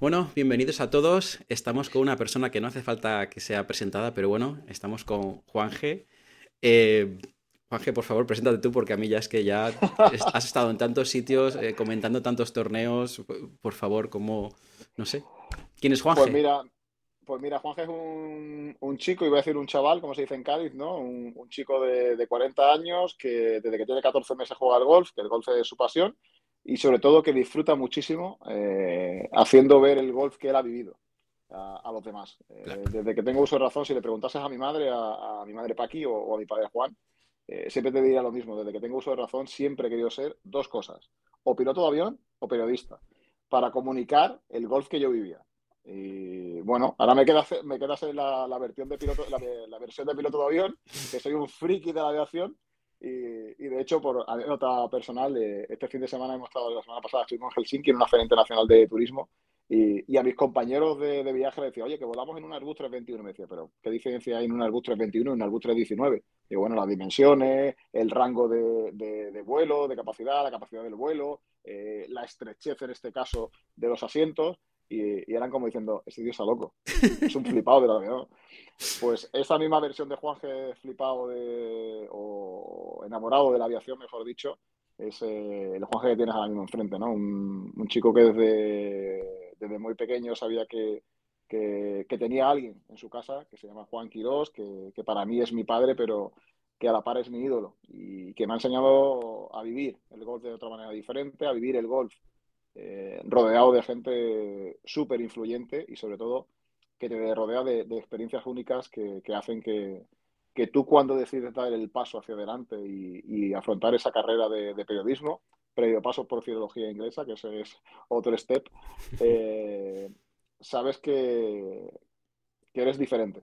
Bueno, bienvenidos a todos. Estamos con una persona que no hace falta que sea presentada, pero bueno, estamos con Juanje. Eh, Juanje, por favor, preséntate tú porque a mí ya es que ya has estado en tantos sitios, eh, comentando tantos torneos. Por favor, como, no sé. ¿Quién es Juanje? Pues mira, pues mira, Juanje es un, chico, iba a decir un chaval, como se dice en Cádiz, ¿no? Un, chico de, de, 40 años que desde que tiene 14 meses juega al golf, que el golf es su pasión y sobre todo que disfruta muchísimo eh, haciendo ver el golf que él ha vivido a, los demás. Eh, desde que tengo uso de razón, si le preguntases a mi madre, a, mi madre Paqui o, a mi padre Juan, eh, siempre te diría lo mismo. Desde que tengo uso de razón, siempre he querido ser dos cosas, o piloto de avión o periodista, para comunicar el golf que yo vivía. Y bueno, ahora me queda, me queda hacer la, versión de piloto, la versión de piloto de avión, que soy un friki de la aviación y, de hecho, por anécdota personal, este fin de semana hemos estado, la semana pasada estuvimos en Helsinki en una feria internacional de turismo y, a mis compañeros de, viaje les decía, oye, que volamos en un Airbus 321. Me decía, pero ¿qué diferencia hay en un Airbus 321 y un Airbus 319? Digo, bueno, las dimensiones, el rango de, vuelo, de capacidad, la capacidad del vuelo, eh, la estrechez en este caso de los asientos y, eran como diciendo, este tío está loco, es un flipado de la avión. Pues esa misma versión de Juanje flipado de, o enamorado de la aviación, mejor dicho, es eh, el Juanje que tienes ahora mismo enfrente, ¿no? Un, chico que desde, desde, muy pequeño sabía que, que, tenía alguien en su casa que se llama Juan Quirós, que, que para mí es mi padre, pero que a la par es mi ídolo y que me ha enseñado a vivir el golf de otra manera diferente, a vivir el golf eh, rodeado de gente súper influyente y sobre todo que te rodea de, experiencias únicas que, hacen que, tú cuando decides dar el paso hacia adelante y, afrontar esa carrera de, periodismo, previo paso por filología inglesa, que ese es otro step, eh, sabes que, que, eres diferente,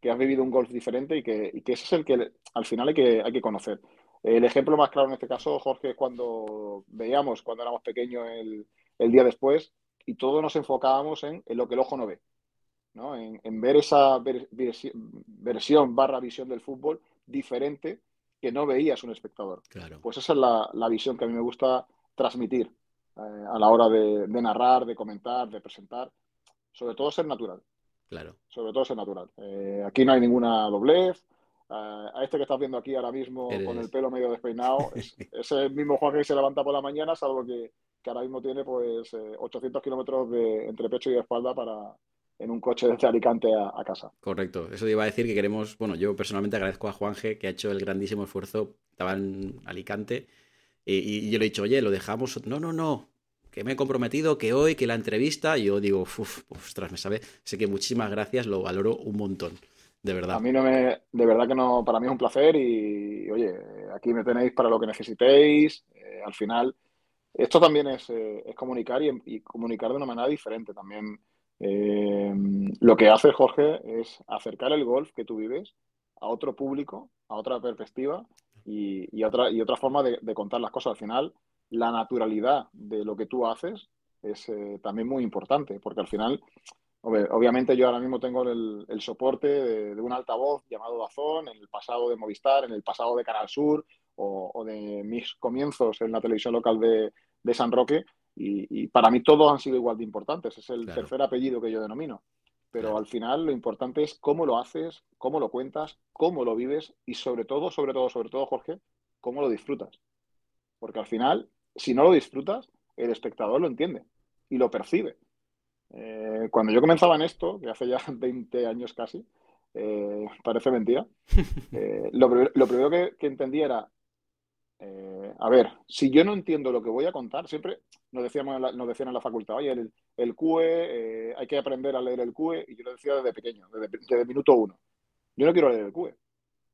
que has vivido un golf diferente y que, y que ese es el que al final hay que, hay que conocer. El ejemplo más claro en este caso, Jorge, es cuando veíamos, cuando éramos pequeños, el, día después, y todos nos enfocábamos en, lo que el ojo no ve, ¿no? En, ver esa versión barra visión del fútbol diferente que no veías un espectador. Claro. Pues esa es la, visión que a mí me gusta transmitir eh, a la hora de, narrar, de comentar, de presentar. Sobre todo ser natural. Claro. Sobre todo ser natural. Eh, aquí no hay ninguna doblez, a este que estás viendo aquí ahora mismo con el pelo medio despeinado, es, el mismo Juan que se levanta por la mañana, salvo que, que ahora mismo tiene pues 800 eh, kilómetros de entre pecho y espalda para en un coche desde Alicante a, casa. Correcto, eso iba a decir que queremos, bueno, yo personalmente agradezco a Juanje que ha hecho el grandísimo esfuerzo, estaba en Alicante y, yo le he dicho, oye, lo dejamos, no, no, no, que me he comprometido, que hoy, que la entrevista, y yo digo, uff, ostras, me sabe, sé que muchísimas gracias, lo valoro un montón de verdad. A mí no me, de verdad que no, para mí es un placer y, oye, aquí me tenéis para lo que necesitéis. Eh, al final, esto también es, eh, comunicar y, comunicar de una manera diferente. También eh, lo que hace Jorge es acercar el golf que tú vives a otro público, a otra perspectiva y, otra, y otra forma de, de, contar las cosas. Al final, la naturalidad de lo que tú haces es también muy importante, porque al final Obviamente yo ahora mismo tengo el, soporte de, un altavoz llamado Dazón, en el pasado de Movistar, en el pasado de Canal Sur o, de mis comienzos en la televisión local de, San Roque y, para mí todos han sido igual de importantes. Es el tercer apellido que yo denomino. Pero al final lo importante es cómo lo haces, cómo lo cuentas, cómo lo vives y sobre todo, sobre todo, sobre todo, Jorge, cómo lo disfrutas. Porque al final, si no lo disfrutas, el espectador lo entiende y lo percibe. Eh, cuando yo comenzaba en esto, que hace ya 20 años casi, eh, parece mentira, eh, lo, primero que, entendí era, a ver, si yo no entiendo lo que voy a contar, siempre nos, decíamos nos decían en la facultad, oye, el, el QE, hay que aprender a leer el QE, y yo lo decía desde pequeño, desde, desde minuto uno. Yo no quiero leer el QE.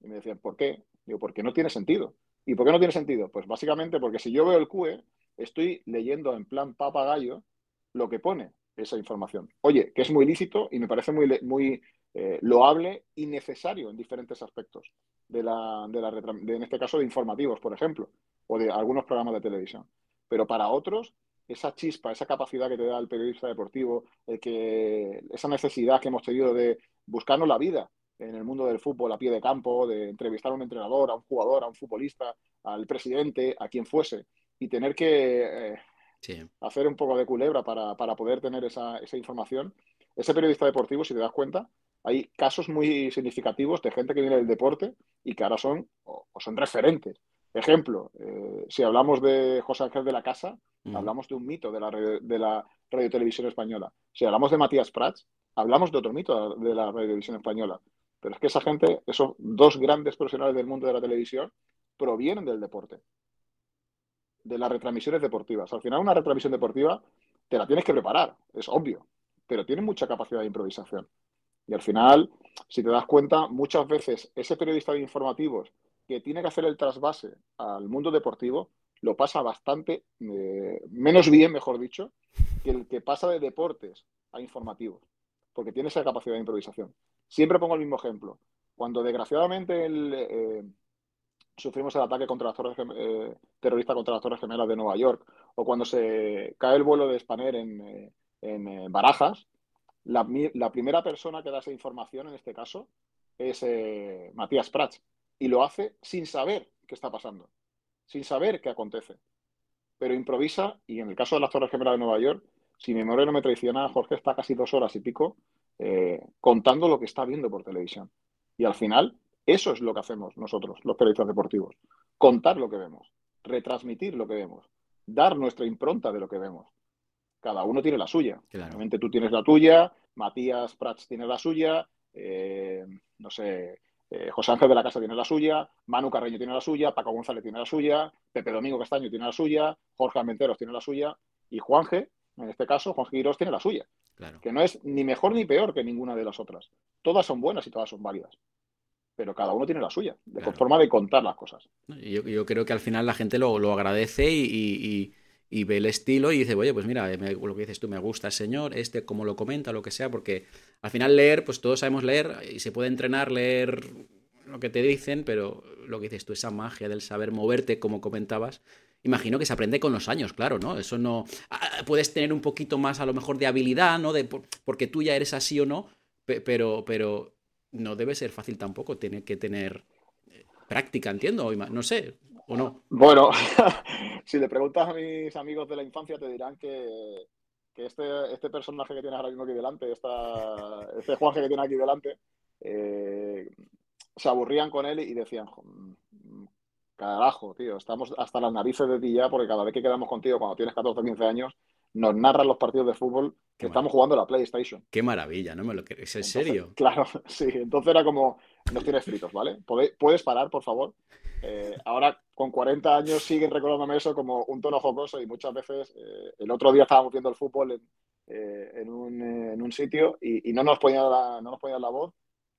Y me decían, ¿por qué? Digo, porque no tiene sentido. ¿Y por qué no tiene sentido? Pues básicamente porque si yo veo el QE, estoy leyendo en plan papagayo lo que pone esa información. Oye, que es muy lícito y me parece muy, muy eh, loable y necesario en diferentes aspectos de la, de la en este caso de informativos, por ejemplo, o de algunos programas de televisión. Pero para otros, esa chispa, esa capacidad que te da el periodista deportivo, el que, esa necesidad que hemos tenido de buscarnos la vida en el mundo del fútbol a pie de campo, de entrevistar a un entrenador, a un jugador, a un futbolista, al presidente, a quien fuese, y tener que eh, hacer un poco de culebra para, poder tener esa, información. Ese periodista deportivo, si te das cuenta, hay casos muy significativos de gente que viene del deporte y que ahora son, o, son referentes. Ejemplo, eh, si hablamos de José Ángel de la Casa, hablamos de un mito de la, de la radio televisión española. Si hablamos de Matías Prats, hablamos de otro mito de la radio televisión española. Pero es que esa gente, esos dos grandes profesionales del mundo de la televisión, provienen del deporte, de las retransmisiones deportivas. Al final, una retransmisión deportiva te la tienes que preparar, es obvio, pero tiene mucha capacidad de improvisación. Y al final, si te das cuenta, muchas veces ese periodista de informativos que tiene que hacer el trasvase al mundo deportivo lo pasa bastante eh, menos bien, mejor dicho, que el que pasa de deportes a informativos, porque tiene esa capacidad de improvisación. Siempre pongo el mismo ejemplo. Cuando desgraciadamente eh, sufrimos el ataque contra las torres, eh, terrorista contra las Torres Gemelas de Nueva York, o cuando se cae el vuelo de Spanair en, en Barajas, la, la, primera persona que da esa información en este caso es Matías Prats, y lo hace sin saber qué está pasando sin saber qué acontece. Pero improvisa y en el caso de las Torres Gemelas de Nueva York, si mi memoria no me traiciona, Jorge está casi dos horas y pico eh, contando lo que está viendo por televisión. Y al final, eso es lo que hacemos nosotros, los periodistas deportivos. Contar lo que vemos, retransmitir lo que vemos, dar nuestra impronta de lo que vemos. Cada uno tiene la suya. Tú tienes la tuya, Matías Prats tiene la suya, eh, no sé, eh, José Ángel de la Casa tiene la suya, Manu Carreño tiene la suya, Paco González tiene la suya, Pepe Domingo Castaño tiene la suya, Jorge Almenteros tiene la suya y Juanje, en este caso, Juan Quirós tiene la suya. Que no es ni mejor ni peor que ninguna de las otras. Todas son buenas y todas son válidas. Pero cada uno tiene la suya, de forma de contar las cosas. Yo, creo que al final la gente lo, agradece y, ve el estilo y dice, oye, pues mira, lo que dices tú, me gusta el señor, este como lo comenta, lo que sea, porque al final leer, pues todos sabemos leer y se puede entrenar, leer lo que te dicen, pero lo que dices tú, esa magia del saber moverte, como comentabas, imagino que se aprende con los años, claro, ¿no? Eso no. Ah, puedes tener un poquito más, a lo mejor, de habilidad, ¿no? De, porque tú ya eres así o no, pero, pero no debe ser fácil tampoco, tiene que tener eh, práctica, entiendo, no sé, o no. Bueno, si le preguntas a mis amigos de la infancia, te dirán que que este, este personaje que tienes ahora mismo aquí delante, esta, este Juanje que tiene aquí delante, eh, se aburrían con él y decían, carajo, tío, estamos hasta las narices de ti ya porque cada vez que quedamos contigo cuando tienes 14 o 15 años, nos narran los partidos de fútbol que estamos jugando la PlayStation. Qué maravilla, ¿no me lo crees? ¿En serio? Claro, sí. Entonces era como, nos tienes fritos, ¿vale? ¿Puedes parar, por favor? Eh, ahora, con 40 años, siguen recordándome eso como un tono jocoso y muchas veces, eh, el otro día estábamos viendo el fútbol en, eh, un, sitio y, no, nos ponían la, no nos ponían la voz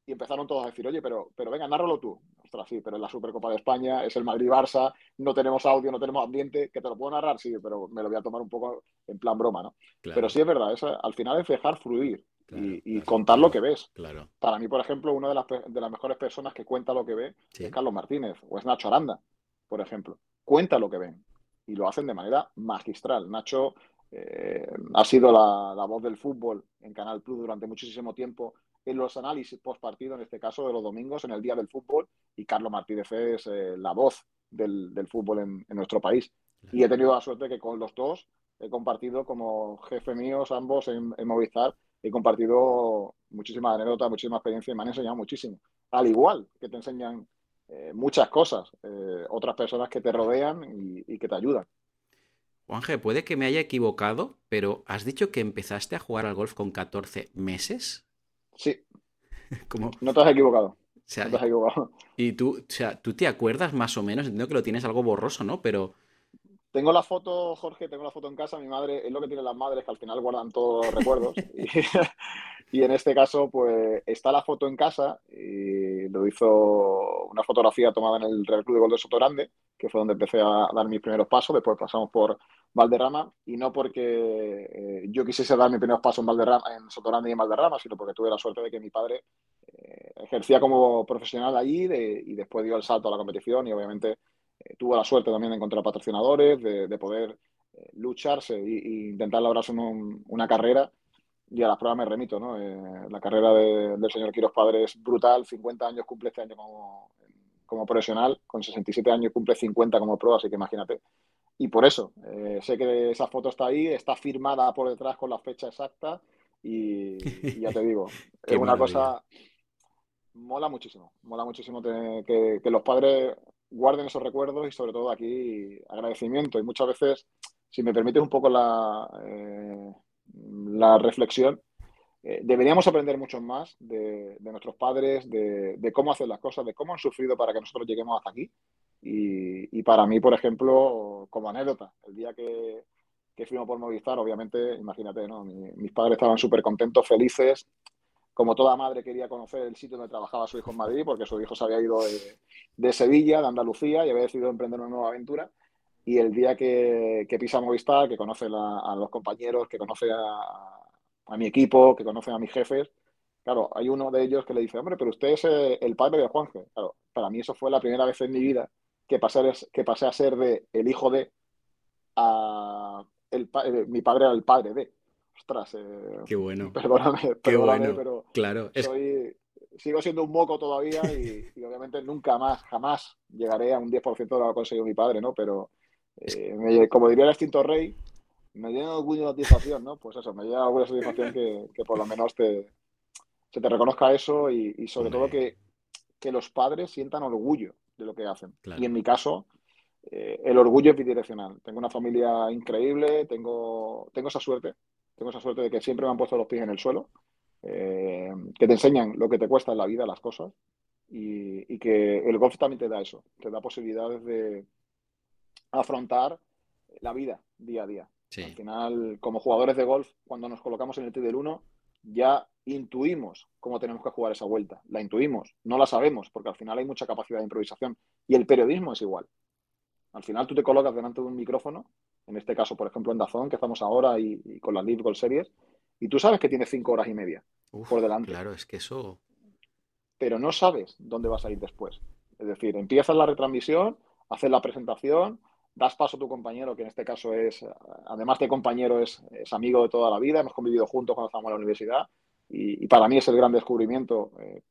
y empezaron todos a decir, oye, pero, pero venga, nárralo tú. Ostras, sí, pero es la Supercopa de España, es el Madrid-Barça, no tenemos audio, no tenemos ambiente, que te lo puedo narrar, sí, pero me lo voy a tomar un poco en plan broma, ¿no? Pero sí es verdad, al final es dejar fluir y, contar lo que ves. Claro. Para mí, por ejemplo, una de las, de las mejores personas que cuenta lo que ve es Carlos Martínez o es Nacho Aranda, por ejemplo. Cuenta lo que ven y lo hacen de manera magistral. Nacho eh, ha sido la, voz del fútbol en Canal Plus durante muchísimo tiempo en los análisis post partido, en este caso de los domingos, en el día del fútbol, y Carlos Martínez es eh, la voz del, fútbol en, nuestro país. Y he tenido la suerte que con los dos he compartido como jefe míos ambos en, en Movistar he compartido muchísimas anécdotas, muchísima experiencia y me han enseñado muchísimo. Al igual que te enseñan eh, muchas cosas, eh, otras personas que te rodean y, que te ayudan. Juanje, puede que me haya equivocado, pero has dicho que empezaste a jugar al golf con 14 meses. Sí. No te has equivocado. no te has equivocado. Y tú, o sea, tú te acuerdas más o menos, entiendo que lo tienes algo borroso, ¿no? Pero tengo la foto, Jorge, tengo la foto en casa. Mi madre, es lo que tienen las madres, que al final guardan todos los recuerdos. Y, en este caso, pues está la foto en casa y lo hizo una fotografía tomada en el Real Club de Gol de Sotorande, que fue donde empecé a dar mis primeros pasos. Después pasamos por Valderrama y no porque eh, yo quisiese dar mis primeros pasos en, Valderrama, en Sotorande y en Valderrama, sino porque tuve la suerte de que mi padre eh, ejercía como profesional allí y después dio el salto a la competición y obviamente eh, tuvo la suerte también de encontrar patrocinadores, de, poder lucharse e, intentar labrarse una carrera. Y a las pruebas me remito, ¿no? Eh, la carrera del señor Quiros Padre es brutal, 50 años cumple este año como, como profesional, con 67 años cumple 50 como pro, así que imagínate. y por eso, eh, sé que esa foto está ahí, está firmada por detrás con la fecha exacta y, ya te digo, es una cosa, mola muchísimo, mola muchísimo que, los padres guarden esos recuerdos y sobre todo aquí agradecimiento y muchas veces, si me permites un poco la, eh, la reflexión, eh, deberíamos aprender mucho más de, nuestros padres, de, cómo hacer las cosas, de cómo han sufrido para que nosotros lleguemos hasta aquí y, para mí, por ejemplo, como anécdota, el día que, que fuimos por Movistar, obviamente, imagínate, ¿no? mis padres estaban súper contentos, felices. Como toda madre quería conocer el sitio donde trabajaba su hijo en Madrid, porque su hijo se había ido de, Sevilla, de Andalucía, y había decidido emprender una nueva aventura. Y el día que, que pisa Movistar, que conoce a los compañeros, que conoce a, a, mi equipo, que conoce a mis jefes, claro, hay uno de ellos que le dice, hombre, pero usted es el padre de Juanje. Claro, para mí eso fue la primera vez en mi vida que pasé, que pasé a ser de el hijo de a el, eh, mi padre era el padre de. Ostras, eh, qué bueno. Perdóname, perdóname pero claro, sigo siendo un moco todavía y, obviamente nunca más, jamás llegaré a un 10% de lo que ha conseguido mi padre, ¿no? Pero eh, como diría el extinto rey, me orgullo y satisfacción, ¿no? Pues eso, me orgullo y satisfacción que, que, por lo menos te, se te reconozca eso y, sobre todo que, que los padres sientan orgullo de lo que hacen. Y en mi caso, eh, el orgullo es bidireccional. Tengo una familia increíble, tengo, tengo esa suerte, tengo esa suerte de que siempre me han puesto los pies en el suelo, eh, que te enseñan lo que te cuesta en la vida las cosas y, que el golf también te da eso, te da posibilidades de afrontar la vida día a día. Al final, como jugadores de golf, cuando nos colocamos en el T del 1, ya intuimos cómo tenemos que jugar esa vuelta. La intuimos, no la sabemos, porque al final hay mucha capacidad de improvisación. Y el periodismo es igual. Al final tú te colocas delante de un micrófono, en este caso, por ejemplo, en Dazón, que estamos ahora y, con las Live Gold Series, y tú sabes que tienes cinco horas y media por delante. Claro, es que eso. Pero no sabes dónde vas a ir después. Es decir, empiezas la retransmisión, haces la presentación, das paso a tu compañero, que en este caso es, además de compañero, es, amigo de toda la vida, hemos convivido juntos cuando estábamos en la universidad y, para mí es el gran descubrimiento, eh,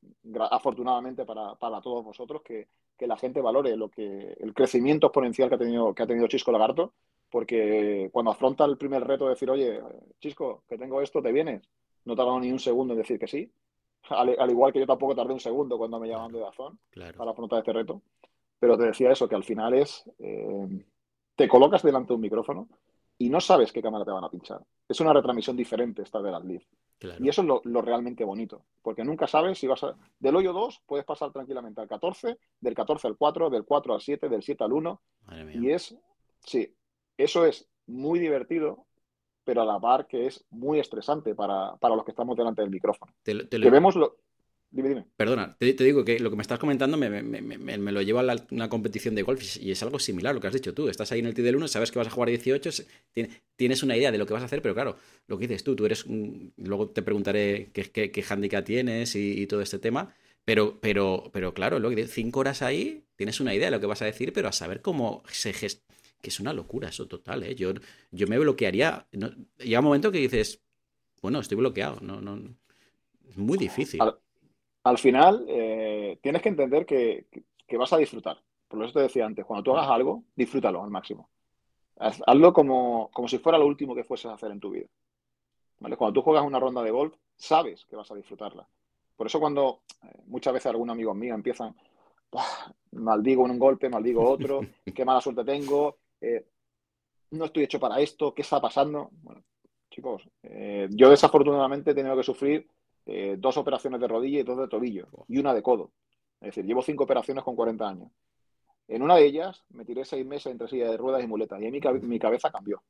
afortunadamente para, todos vosotros, que, la gente valore lo que el crecimiento exponencial que ha tenido, que ha tenido Chisco Lagarto, porque cuando afronta el primer reto de decir, oye, Chisco, que tengo esto, ¿te vienes? No tardado ni un segundo en decir que sí, al, igual que yo tampoco tardé un segundo cuando me llamaban de Dazón para afrontar este reto. Pero te decía eso, que al final es... Eh, te colocas delante de un micrófono y no sabes qué cámara te van a pinchar. Es una retransmisión diferente esta de las live. Y eso es lo, realmente bonito, porque nunca sabes si vas a... Del hoyo 2 puedes pasar tranquilamente al 14, del 14 al 4, del 4 al 7, del 7 al 1. Y es, sí, eso es muy divertido, pero a la par que es muy estresante para, los que estamos delante del micrófono. Te, Que vemos lo, Perdona, te, digo que lo que me estás comentando me, lo lleva a una competición de golf y es algo similar a lo que has dicho tú. Estás ahí en el T del 1, sabes que vas a jugar 18, tienes una idea de lo que vas a hacer, pero claro, lo que dices tú, tú eres. luego te preguntaré qué, qué, handicap tienes y, todo este tema. Pero, pero, pero claro, lo que cinco horas ahí, tienes una idea de lo que vas a decir, pero a saber cómo se gesta. Que es una locura eso total, ¿eh? Yo, yo me bloquearía. llega un momento que dices, bueno, estoy bloqueado. No, no, es muy difícil al final eh, tienes que entender que, vas a disfrutar. Por eso te decía antes, cuando tú hagas algo, disfrútalo al máximo. hazlo como, si fuera lo último que fueses a hacer en tu vida. Cuando tú juegas una ronda de golf, sabes que vas a disfrutarla. Por eso cuando eh, muchas veces algunos amigos míos empiezan, maldigo un golpe, maldigo otro, qué mala suerte tengo, eh, no estoy hecho para esto, ¿qué está pasando? Bueno, chicos, yo desafortunadamente he tenido que sufrir eh, dos operaciones de rodilla y dos de tobillo y una de codo. Es decir, llevo cinco operaciones con 40 años. En una de ellas me tiré seis meses entre silla de ruedas y muletas y ahí mi, mi cabeza cambió.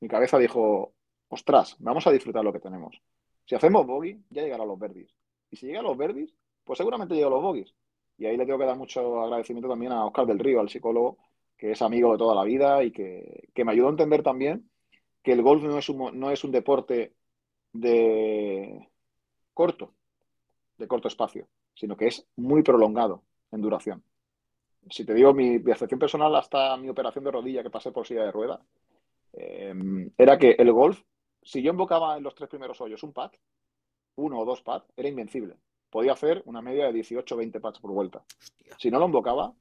Mi cabeza dijo, ostras, vamos a disfrutar lo que tenemos. Si hacemos bogey, ya llegarán los verdis. Y si llegan los verdis, pues seguramente llegan los bogies. Y ahí le tengo que dar mucho agradecimiento también a Oscar del Río, al psicólogo, que es amigo de toda la vida y que, que me ayudó a entender también que el golf no es un, no es un deporte de, corto, de corto espacio, sino que es muy prolongado en duración. Si te digo mi percepción personal hasta mi operación de rodilla que pasé por silla de rueda, eh, era que el golf, si yo invocaba en los tres primeros hoyos un pad, uno o dos pads, era invencible. Podía hacer una media de 18 o 20 pads por vuelta. Si no lo invocaba,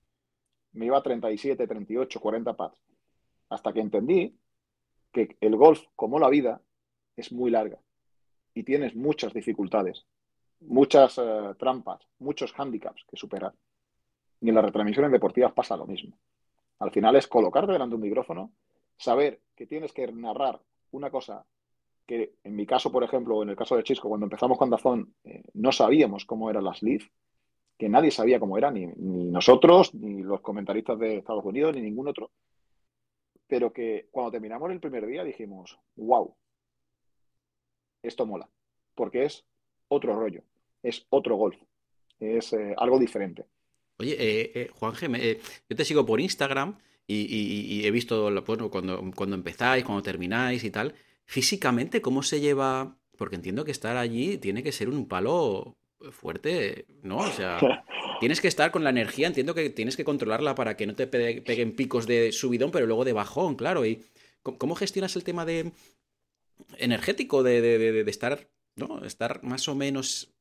me iba a 37, 38, 40 pads. hasta que entendí que el golf, como la vida, es muy larga y tienes muchas dificultades, muchas eh, trampas, muchos handicaps que superar. Y en las retransmisiones deportivas pasa lo mismo. Al final es colocarte delante de un micrófono, saber que tienes que narrar una cosa que en mi caso, por ejemplo, en el caso de Chisco, cuando empezamos con Dazón, eh, no sabíamos cómo eran las leads, que nadie sabía cómo eran, ni, nosotros, ni los comentaristas de Estados Unidos, ni ningún otro. Pero que cuando terminamos el primer día dijimos, wow, esto mola, porque es otro rollo, es otro golf, es eh, algo diferente. Oye, eh, eh Juan yo te sigo por Instagram y, he visto bueno, cuando, cuando empezáis, cuando termináis y tal físicamente, ¿cómo se lleva? Porque entiendo que estar allí tiene que ser un palo fuerte, ¿no? O sea, tienes que estar con la energía, entiendo que tienes que controlarla para que no te peguen picos de subidón, pero luego de bajón, claro. ¿Y cómo gestionas el tema de energético de, de estar, ¿no? Estar más o menos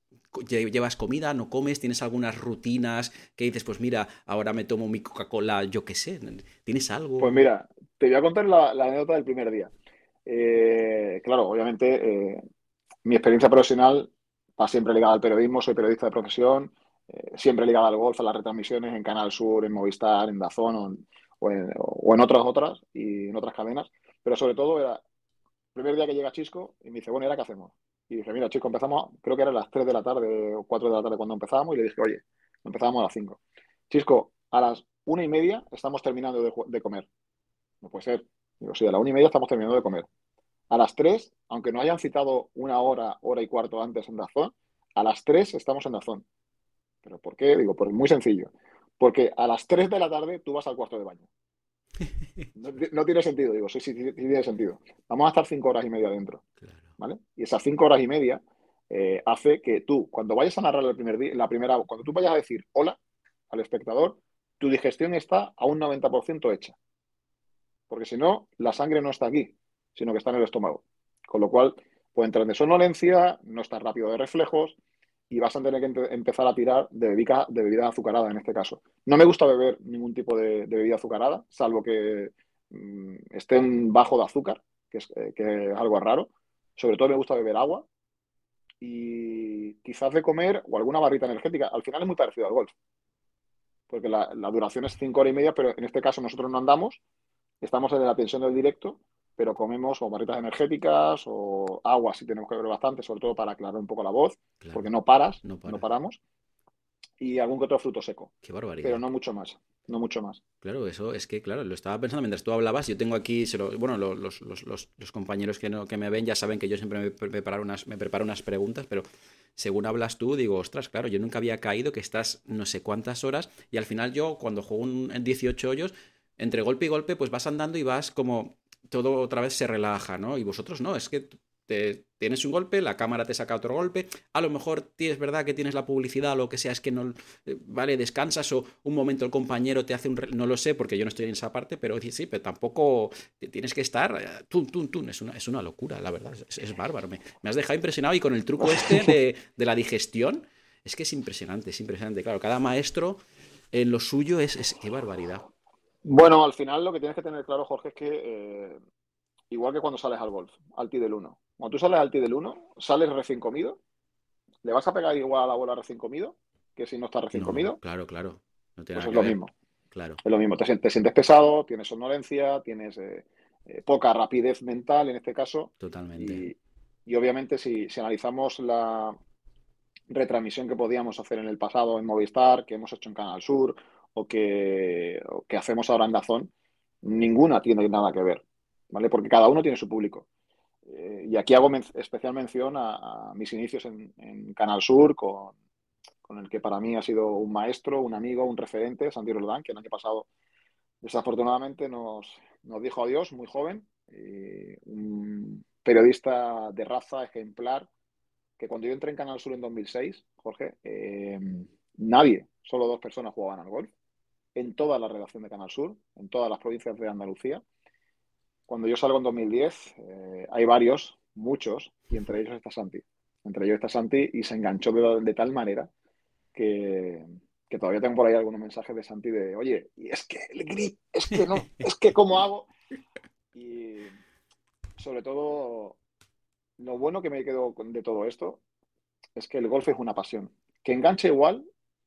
llevas comida, no comes, tienes algunas rutinas que dices, pues mira, ahora me tomo mi Coca-Cola, yo qué sé, ¿tienes algo? Pues mira, te voy a contar la anécdota del primer día. Eh, claro, obviamente eh, mi experiencia profesional va siempre ligada al periodismo, soy periodista de profesión, eh, siempre ligada al golf, a las retransmisiones en Canal Sur, en Movistar, en Dazón o en, otras otras y en otras cadenas, pero sobre todo era primer día que llega Chisco y me dice, bueno, ¿y ahora qué hacemos? Y dije, mira, Chisco, empezamos, creo que era las 3 de la tarde o 4 de la tarde cuando empezábamos y le dije, oye, empezamos a las 5. Chisco, a las una y media estamos terminando de, comer. No puede ser. Digo, sí, a la una y media estamos terminando de comer. A las tres, aunque no hayan citado una hora, hora y cuarto antes en Dazón, a las tres estamos en Dazón. ¿Pero por qué? Digo, pues muy sencillo. Porque a las tres de la tarde tú vas al cuarto de baño. No, tiene sentido, digo, sí, sí, sí, tiene sentido. Vamos a estar cinco horas y media dentro. ¿Vale? Y esas cinco horas y media eh, hace que tú, cuando vayas a narrar el primer día, la primera, cuando tú vayas a decir hola al espectador, tu digestión está a un 90% hecha. Porque si no, la sangre no está aquí, sino que está en el estómago. Con lo cual, puede entrar en somnolencia, no estar rápido de reflejos y vas a tener que empezar a tirar de bebida, de bebida azucarada en este caso. No me gusta beber ningún tipo de, bebida azucarada, salvo que mm, estén bajo de azúcar, que es, eh, que es algo raro. Sobre todo me gusta beber agua y quizás de comer o alguna barrita energética. Al final es muy parecido al golf, porque la duración es cinco horas y media, pero en este caso nosotros no andamos, estamos en la tensión del directo, pero comemos o barritas energéticas o agua si tenemos que beber bastante, sobre todo para aclarar un poco la voz, porque no paras, no, paramos. Y algún que otro fruto seco. Qué barbaridad. Pero no mucho más. No mucho más. Claro, eso es que, claro, lo estaba pensando mientras tú hablabas. Yo tengo aquí, bueno, los, compañeros que, no, que me ven ya saben que yo siempre me preparo, unas, me preparo unas preguntas, pero según hablas tú, digo, ostras, claro, yo nunca había caído que estás no sé cuántas horas y al final yo, cuando juego en 18 hoyos, entre golpe y golpe, pues vas andando y vas como todo otra vez se relaja, ¿no? Y vosotros no, es que te, tienes un golpe, la cámara te saca otro golpe, a lo mejor es verdad que tienes la publicidad o lo que sea, es que no, eh, vale, descansas o un momento el compañero te hace un, no lo sé porque yo no estoy en esa parte, pero sí, pero tampoco tienes que estar, eh, tun, tun, tun, es una, es una locura, la verdad, es, bárbaro, me, has dejado impresionado y con el truco este de, de la digestión, es que es impresionante, es impresionante, claro, cada maestro en lo suyo es, es qué barbaridad. Bueno, al final lo que tienes que tener claro, Jorge, es que eh, igual que cuando sales al golf, al tee del 1. Cuando tú sales al tee del 1, sales recién comido, ¿le vas a pegar igual a la bola recién comido que si no estás recién comido? Claro, claro. pues es lo mismo. Claro. Es lo mismo. Te, sientes pesado, tienes somnolencia, tienes eh, eh, poca rapidez mental en este caso. Totalmente. Y, obviamente si, si analizamos la retransmisión que podíamos hacer en el pasado en Movistar, que hemos hecho en Canal Sur o que, hacemos ahora en Dazón, ninguna tiene nada que ver, ¿vale? Porque cada uno tiene su público. Eh, y aquí hago especial mención a, mis inicios en, Canal Sur, con, el que para mí ha sido un maestro, un amigo, un referente, Santi Roldán, que el año pasado desafortunadamente nos, dijo adiós, muy joven, un periodista de raza ejemplar, que cuando yo entré en Canal Sur en 2006, Jorge, eh, nadie, solo dos personas jugaban al golf en toda la redacción de Canal Sur, en todas las provincias de Andalucía. Cuando yo salgo en 2010, eh, hay varios, muchos, y entre ellos está Santi. Entre ellos está Santi y se enganchó de, tal manera que, todavía tengo por ahí algunos mensajes de Santi de, oye, y es que el grip, es que no, es que cómo hago. Y sobre todo, lo bueno que me quedo de todo esto es que el golf es una pasión. Que enganche igual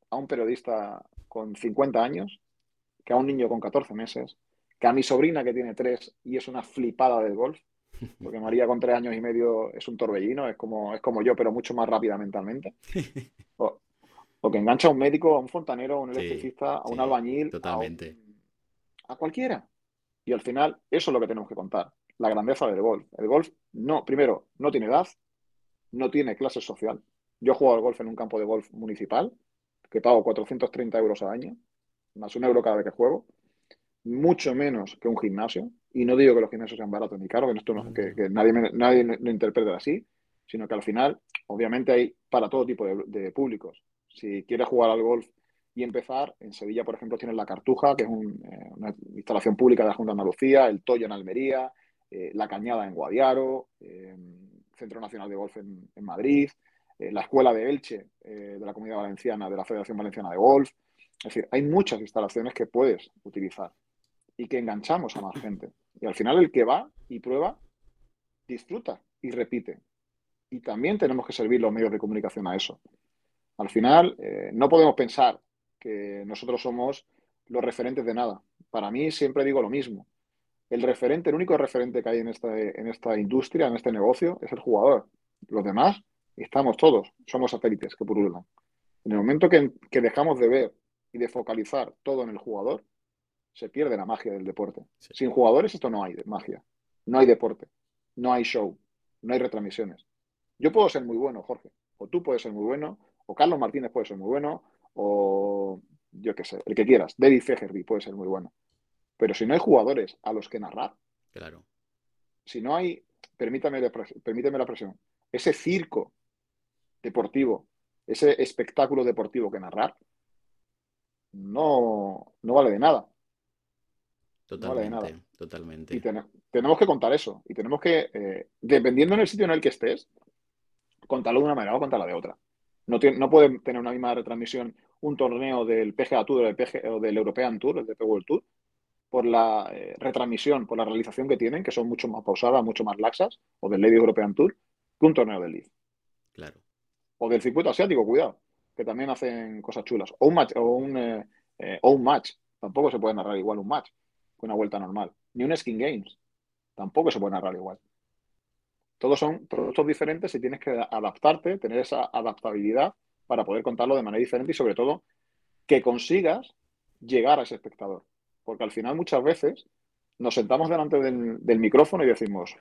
a un periodista con 50 años, que a un niño con 14 meses, que a mi sobrina que tiene 3 y es una flipada del golf, porque María con 3 años y medio es un torbellino, es como, es como yo, pero mucho más rápida mentalmente. O, o que engancha a un médico, a un fontanero, a un Sí, electricista, a un sí, albañil, a, un- totalmente. a cualquiera. Y al final, eso es lo que tenemos que contar, la grandeza del golf. El golf, no, primero, no tiene edad, no tiene clase social. Yo juego al golf en un campo de golf municipal, que pago 430 euros al año, más un euro cada vez que juego, mucho menos que un gimnasio. Y no digo que los gimnasios sean baratos ni caros, que, esto no- que, nadie, me- nadie lo interprete así, sino que al final, obviamente, hay para todo tipo de, públicos. Si quieres jugar al golf y empezar, en Sevilla, por ejemplo, tienes la Cartuja, que es eh, una instalación pública de la Junta de Andalucía, el Toyo en Almería, eh, la Cañada en Guadiaro, eh, Centro Nacional de Golf en Madrid, eh, la Escuela de Elche eh, de la Comunidad Valenciana, de la Federación Valenciana de Golf. Es decir, hay muchas instalaciones que puedes utilizar y que enganchamos a más gente. Y al final el que va y prueba, disfruta y repite. Y también tenemos que servir los medios de comunicación a eso. Al final, eh, no podemos pensar que nosotros somos los referentes de nada. Para mí siempre digo lo mismo. El referente, el único referente que hay en esta, en esta industria, en este negocio, es el jugador. Los demás, estamos todos, somos satélites que pululan. En el momento que, que dejamos de ver y de focalizar todo en el jugador, se pierde la magia del deporte. Sí. Sin jugadores esto no hay magia. No hay deporte, no hay show, no hay retransmisiones. Yo puedo ser muy bueno, Jorge, o tú puedes ser muy bueno, o Carlos Martínez puede ser muy bueno, o yo qué sé, el que quieras, David Fejerby puede ser muy bueno. Pero si no hay jugadores a los que narrar, Claro. si no hay, permítame, la permíteme la presión, ese circo deportivo, ese espectáculo deportivo que narrar, no, no vale de nada. No vale de Totalmente, nada. totalmente. Y ten- tenemos que contar eso. Y tenemos que, eh, dependiendo en el sitio en el que estés, contarlo de una manera o contarla de otra. No, tiene- no puede tener una misma retransmisión un torneo del PGA Tour o del, o del European Tour, el DP World Tour, por la eh, retransmisión, por la realización que tienen, que son mucho más pausadas, mucho más laxas, o del Lady European Tour, que un torneo del Leaf. Claro. O del circuito asiático, cuidado, que también hacen cosas chulas. O un match, o un, eh, eh, o un match. Tampoco se puede narrar igual un match que una vuelta normal. Ni un Skin Games. Tampoco se puede narrar igual. Todos son productos diferentes y tienes que adaptarte, tener esa adaptabilidad para poder contarlo de manera diferente y sobre todo que consigas llegar a ese espectador. Porque al final muchas veces nos sentamos delante del, del micrófono y decimos,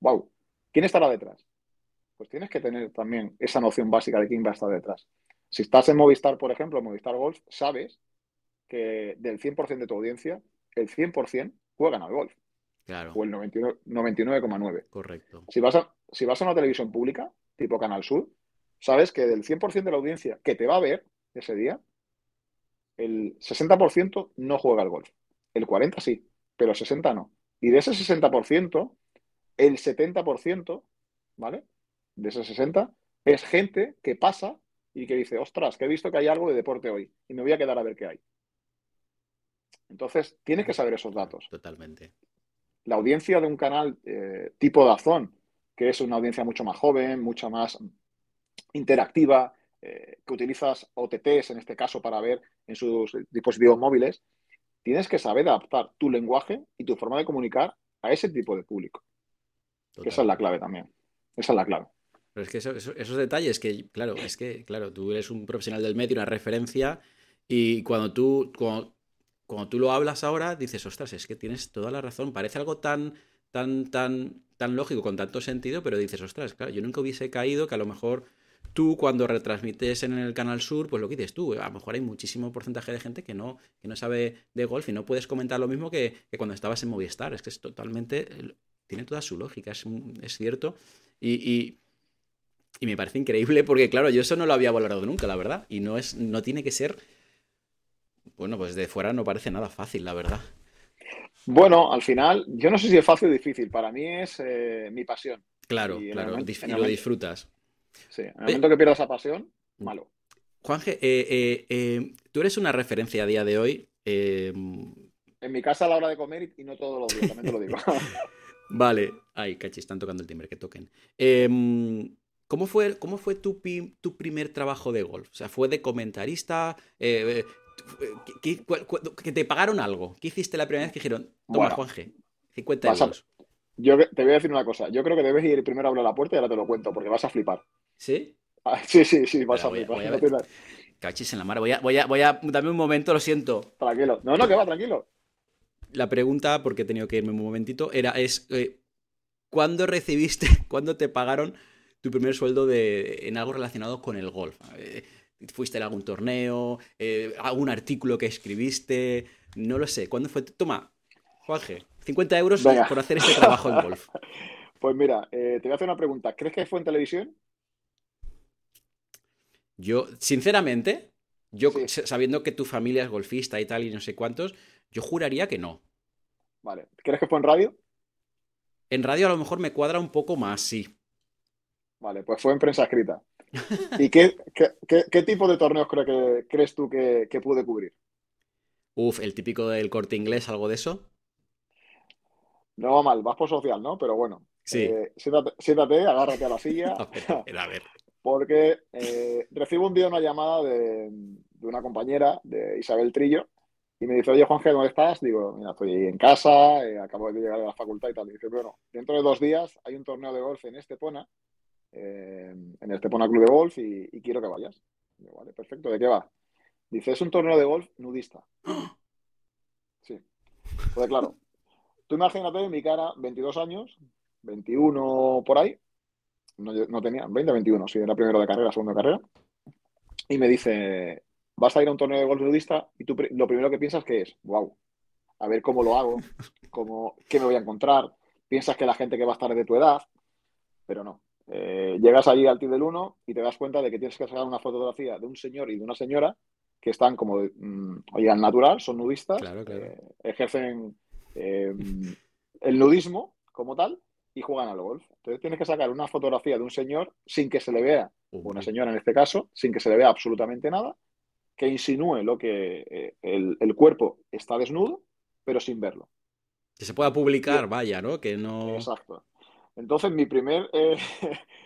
wow, ¿quién estará detrás? Pues tienes que tener también esa noción básica de quién va a estar detrás. Si estás en Movistar, por ejemplo, Movistar Golf, sabes que del 100% de tu audiencia, el 100% juegan al golf, Claro. o el 99 99,9. Correcto. Si vas, a, si vas a una televisión pública, tipo Canal Sur, sabes que del 100% de la audiencia que te va a ver ese día, el 60% no juega al golf. El 40% sí, pero el 60% no. Y de ese 60%, el 70%, ¿vale? De ese 60% es gente que pasa y que dice, ostras, que he visto que hay algo de deporte hoy y me voy a quedar a ver qué hay. Entonces, tienes que saber esos datos Totalmente. la audiencia de un canal eh, tipo Dazón, que es una audiencia mucho más joven, mucho más interactiva, eh, que utilizas OTTs en este caso para ver en sus dispositivos móviles, tienes que saber adaptar tu lenguaje y tu forma de comunicar a ese tipo de público. Esa es la clave también. Esa es la clave. Pero es que eso- eso- esos detalles que, claro, es que, claro, tú eres un profesional del medio, una referencia, y cuando tú, cuando, cuando tú lo hablas ahora, dices, ostras, es que tienes toda la razón. Parece algo tan, tan, tan, tan lógico, con tanto sentido, pero dices, ostras, claro, yo nunca hubiese caído que a lo mejor tú cuando retransmites en el Canal Sur, pues lo que dices tú, a lo mejor hay muchísimo porcentaje de gente que no, que no sabe de golf y no puedes comentar lo mismo que, que cuando estabas en Movistar. Es que es totalmente, tiene toda su lógica, es, es cierto. Y, y, y me parece increíble porque, claro, yo eso no lo había valorado nunca, la verdad. Y no, es, no tiene que ser. Bueno, pues de fuera no parece nada fácil, la verdad. Bueno, al final, yo no sé si es fácil o difícil. Para mí es eh, mi pasión. Claro, Y claro, momento- y lo momento- disfrutas. Sí, en el momento que pierdas esa pasión, malo. Juanje, eh, eh, eh, tú eres una referencia a día de hoy. eh, en mi casa a la hora de comer y, no todos los días, también te lo digo. vale. Ay, cachis, están tocando el timbre, que toquen. Em, ¿Cómo fue, cómo fue tu, tu, primer trabajo de golf? O sea, ¿fue de comentarista? Eh, eh, que, te pagaron algo? ¿Qué hiciste la primera vez que dijeron, toma, Juan G, 50 euros? yo te voy a decir una cosa. Yo creo que debes ir primero a abrir la puerta y ahora te lo cuento, porque vas a flipar. ¿Sí? Ah, sí, sí, sí, vas a flipar. Cachis en la mar. Voy a, voy a, voy a, dame un momento, lo siento. Tranquilo. No, no, que va, tranquilo. La pregunta, porque he tenido que irme un momentito, era, es, eh, ¿cuándo recibiste, cuándo te pagaron tu primer sueldo de, en algo relacionado con el golf? Eh, ¿Fuiste a algún torneo? Eh, ¿Algún artículo que escribiste? No lo sé. ¿Cuándo fue? Toma, Juanje, 50 euros por hacer este trabajo en golf. Pues mira, te voy a hacer una pregunta. ¿Crees que fue en televisión? Yo, sinceramente, yo sabiendo que tu familia es golfista y tal y no sé cuántos, yo juraría que no. Vale. ¿Crees que fue en radio? En radio a lo mejor me cuadra un poco más, sí. Vale, pues fue en prensa escrita. ¿Y qué, qué, tipo de torneos que, crees tú que, pude cubrir? Uf, el típico del corte inglés, algo de eso. No va mal, vas por social, ¿no? Pero bueno. Sí. Eh, siéntate, agárrate a la silla. a ver, a ver porque eh, recibo un día una llamada de, una compañera, de Isabel Trillo, y me dice, oye, Juanje, ¿dónde estás? Digo, mira, estoy en casa, eh, acabo de llegar de la facultad y tal. Y dice, bueno, dentro de dos días hay un torneo de golf en Estepona, eh, en Estepona Club de Golf, y, quiero que vayas. Vale, perfecto, ¿de qué va? Dice, es un torneo de golf nudista. Sí. Pues claro, tú imagínate mi cara, 22 años, 21 por ahí, no, tenía, 20, 21, sí, era primero de carrera, segundo de carrera. Y me dice, vas a ir a un torneo de golf nudista y tú lo primero que piensas que es, wow, a ver cómo lo hago, cómo, qué me voy a encontrar. Piensas que la gente que va a estar es de tu edad, pero no. Eh, llegas allí al TIR del 1 y te das cuenta de que tienes que sacar una fotografía de un señor y de una señora que están como, mm, oigan, natural, son nudistas, eh, ejercen eh, el nudismo como tal y juegan al golf. Entonces tienes que sacar una fotografía de un señor sin que se le vea, o una señora en este caso, sin que se le vea absolutamente nada, que insinúe lo que el, cuerpo está desnudo, pero sin verlo. Que se pueda publicar, vaya, ¿no? Que no. Exacto. Entonces, mi primer eh,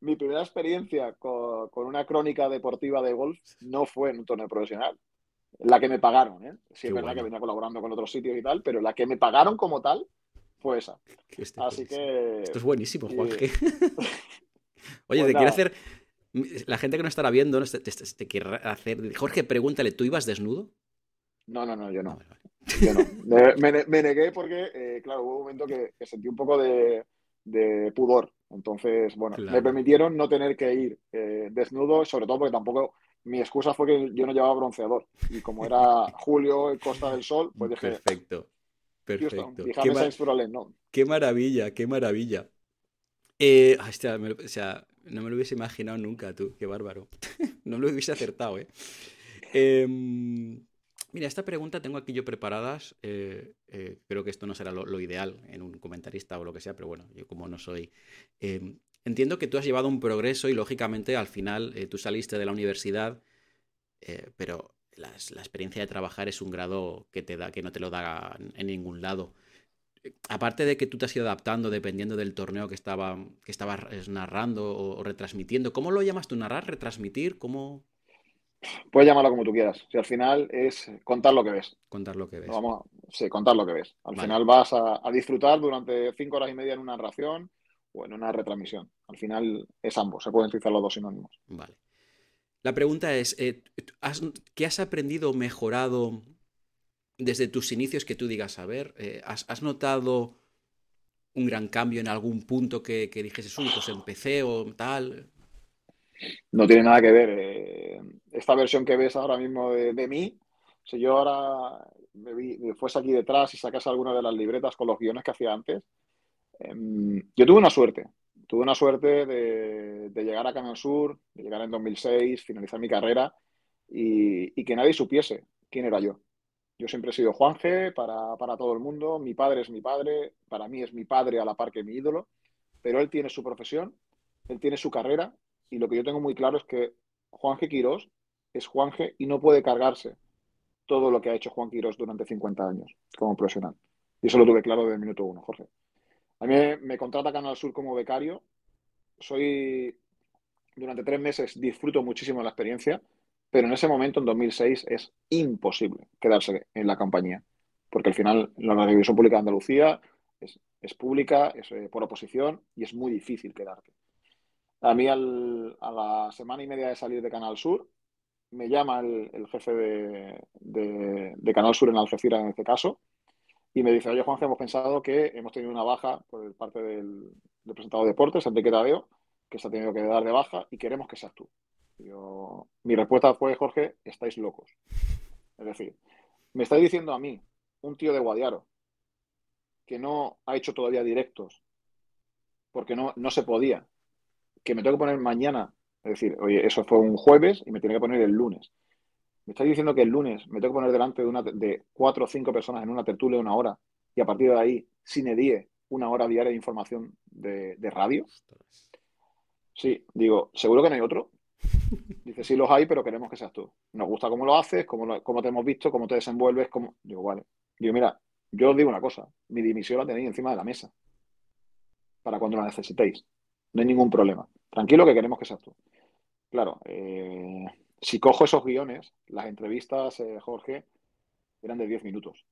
mi primera experiencia con, una crónica deportiva de golf no fue en un torneo profesional. La que me pagaron, ¿eh? Sí, es verdad que venía colaborando con otros sitios y tal, pero la que me pagaron como tal fue esa. Así que. Esto es buenísimo, Juan Oye, pues te quiero hacer. La gente que no estará viendo te, te, quiere hacer. Jorge, pregúntale, ¿tú ibas desnudo? No, no, no, yo no. Yo no. Me, negué porque, eh, claro, hubo un momento que, sentí un poco de, pudor. Entonces, bueno, me permitieron no tener que ir eh, desnudo, sobre todo porque tampoco mi excusa fue que yo no llevaba bronceador. Y como era julio, Costa del Sol, pues dije. Perfecto. Perfecto. Qué, maravilla, qué maravilla. Eh, o sea, no me lo hubiese imaginado nunca tú, qué bárbaro. no me lo hubiese acertado, ¿eh? Em, mira, esta pregunta tengo aquí yo preparadas. Eh, eh, creo que esto no será lo, ideal en un comentarista o lo que sea, pero bueno, yo como no soy... Em, entiendo que tú has llevado un progreso y lógicamente al final tú saliste de la universidad, pero la experiencia de trabajar es un grado que te da, que no te lo da en ningún lado. Aparte de que tú te has ido adaptando dependiendo del torneo que estaba que estabas narrando o, retransmitiendo, ¿cómo lo llamas tú? ¿Narrar? ¿Retransmitir? ¿Cómo...? Puedes llamarlo como tú quieras. Si al final es contar lo que ves. Contar lo que ves. Vamos, sí, contar lo que ves. Al final vas a, a, disfrutar durante cinco horas y media en una narración o en una retransmisión. Al final es ambos, se pueden utilizar los dos sinónimos. Vale. La pregunta es, eh, ¿qué has aprendido o mejorado desde tus inicios que tú digas, a ver, eh, ¿has, notado un gran cambio en algún punto que, que dijese, pues empecé o tal? No tiene nada que ver. Eh, esta versión que ves ahora mismo de, mí, si yo ahora me, fuese aquí detrás y sacase alguna de las libretas con los guiones que hacía antes, em, yo tuve una suerte tuve una suerte de, llegar a Canal Sur, de llegar en 2006, finalizar mi carrera y, que nadie supiese quién era yo. Yo siempre he sido Juanje para, para, todo el mundo, mi padre es mi padre, para mí es mi padre a la par que mi ídolo, pero él tiene su profesión, él tiene su carrera y lo que yo tengo muy claro es que Juanje Quirós es Juanje y no puede cargarse todo lo que ha hecho Juan Quirós durante 50 años como profesional. Y eso lo tuve claro desde el minuto uno, Jorge. A mí me contrata Canal Sur como becario. Soy, durante tres meses, disfruto muchísimo la experiencia, pero en ese momento, en 2006, es imposible quedarse en la compañía. Porque al final la televisión pública de Andalucía es, pública, es eh, por oposición y es muy difícil quedarte. A mí, a la semana y media de salir de Canal Sur, me llama el, jefe de, Canal Sur en Algeciras, en este caso, y me dice, oye Juan, hemos pensado que hemos tenido una baja por parte del, presentador de deportes, Enrique Tadeo, que se ha tenido que dar de baja y queremos que seas tú. mi respuesta fue, Jorge, estáis locos. Es decir, me estáis diciendo a mí, un tío de Guadiaro, que no ha hecho todavía directos, porque no, no se podía, que me tengo que poner mañana, es decir, oye, eso fue un jueves y me tiene que poner el lunes. Me estáis diciendo que el lunes me tengo que poner delante de, una, de cuatro o cinco personas en una tertulia una hora y a partir de ahí, sin edie, una hora diaria de información de, radio. Sí, digo, ¿seguro que no hay otro? Dice, sí los hay, pero queremos que seas tú. Nos gusta cómo lo haces, cómo, cómo te hemos visto, cómo te desenvuelves. Cómo... Digo, vale. Digo, mira, yo os digo una cosa, mi dimisión la tenéis encima de la mesa para cuando la necesitéis. No hay ningún problema. Tranquilo que queremos que seas tú. Claro, eh, si cojo esos guiones, las entrevistas, eh, Jorge, eran de 10 minutos.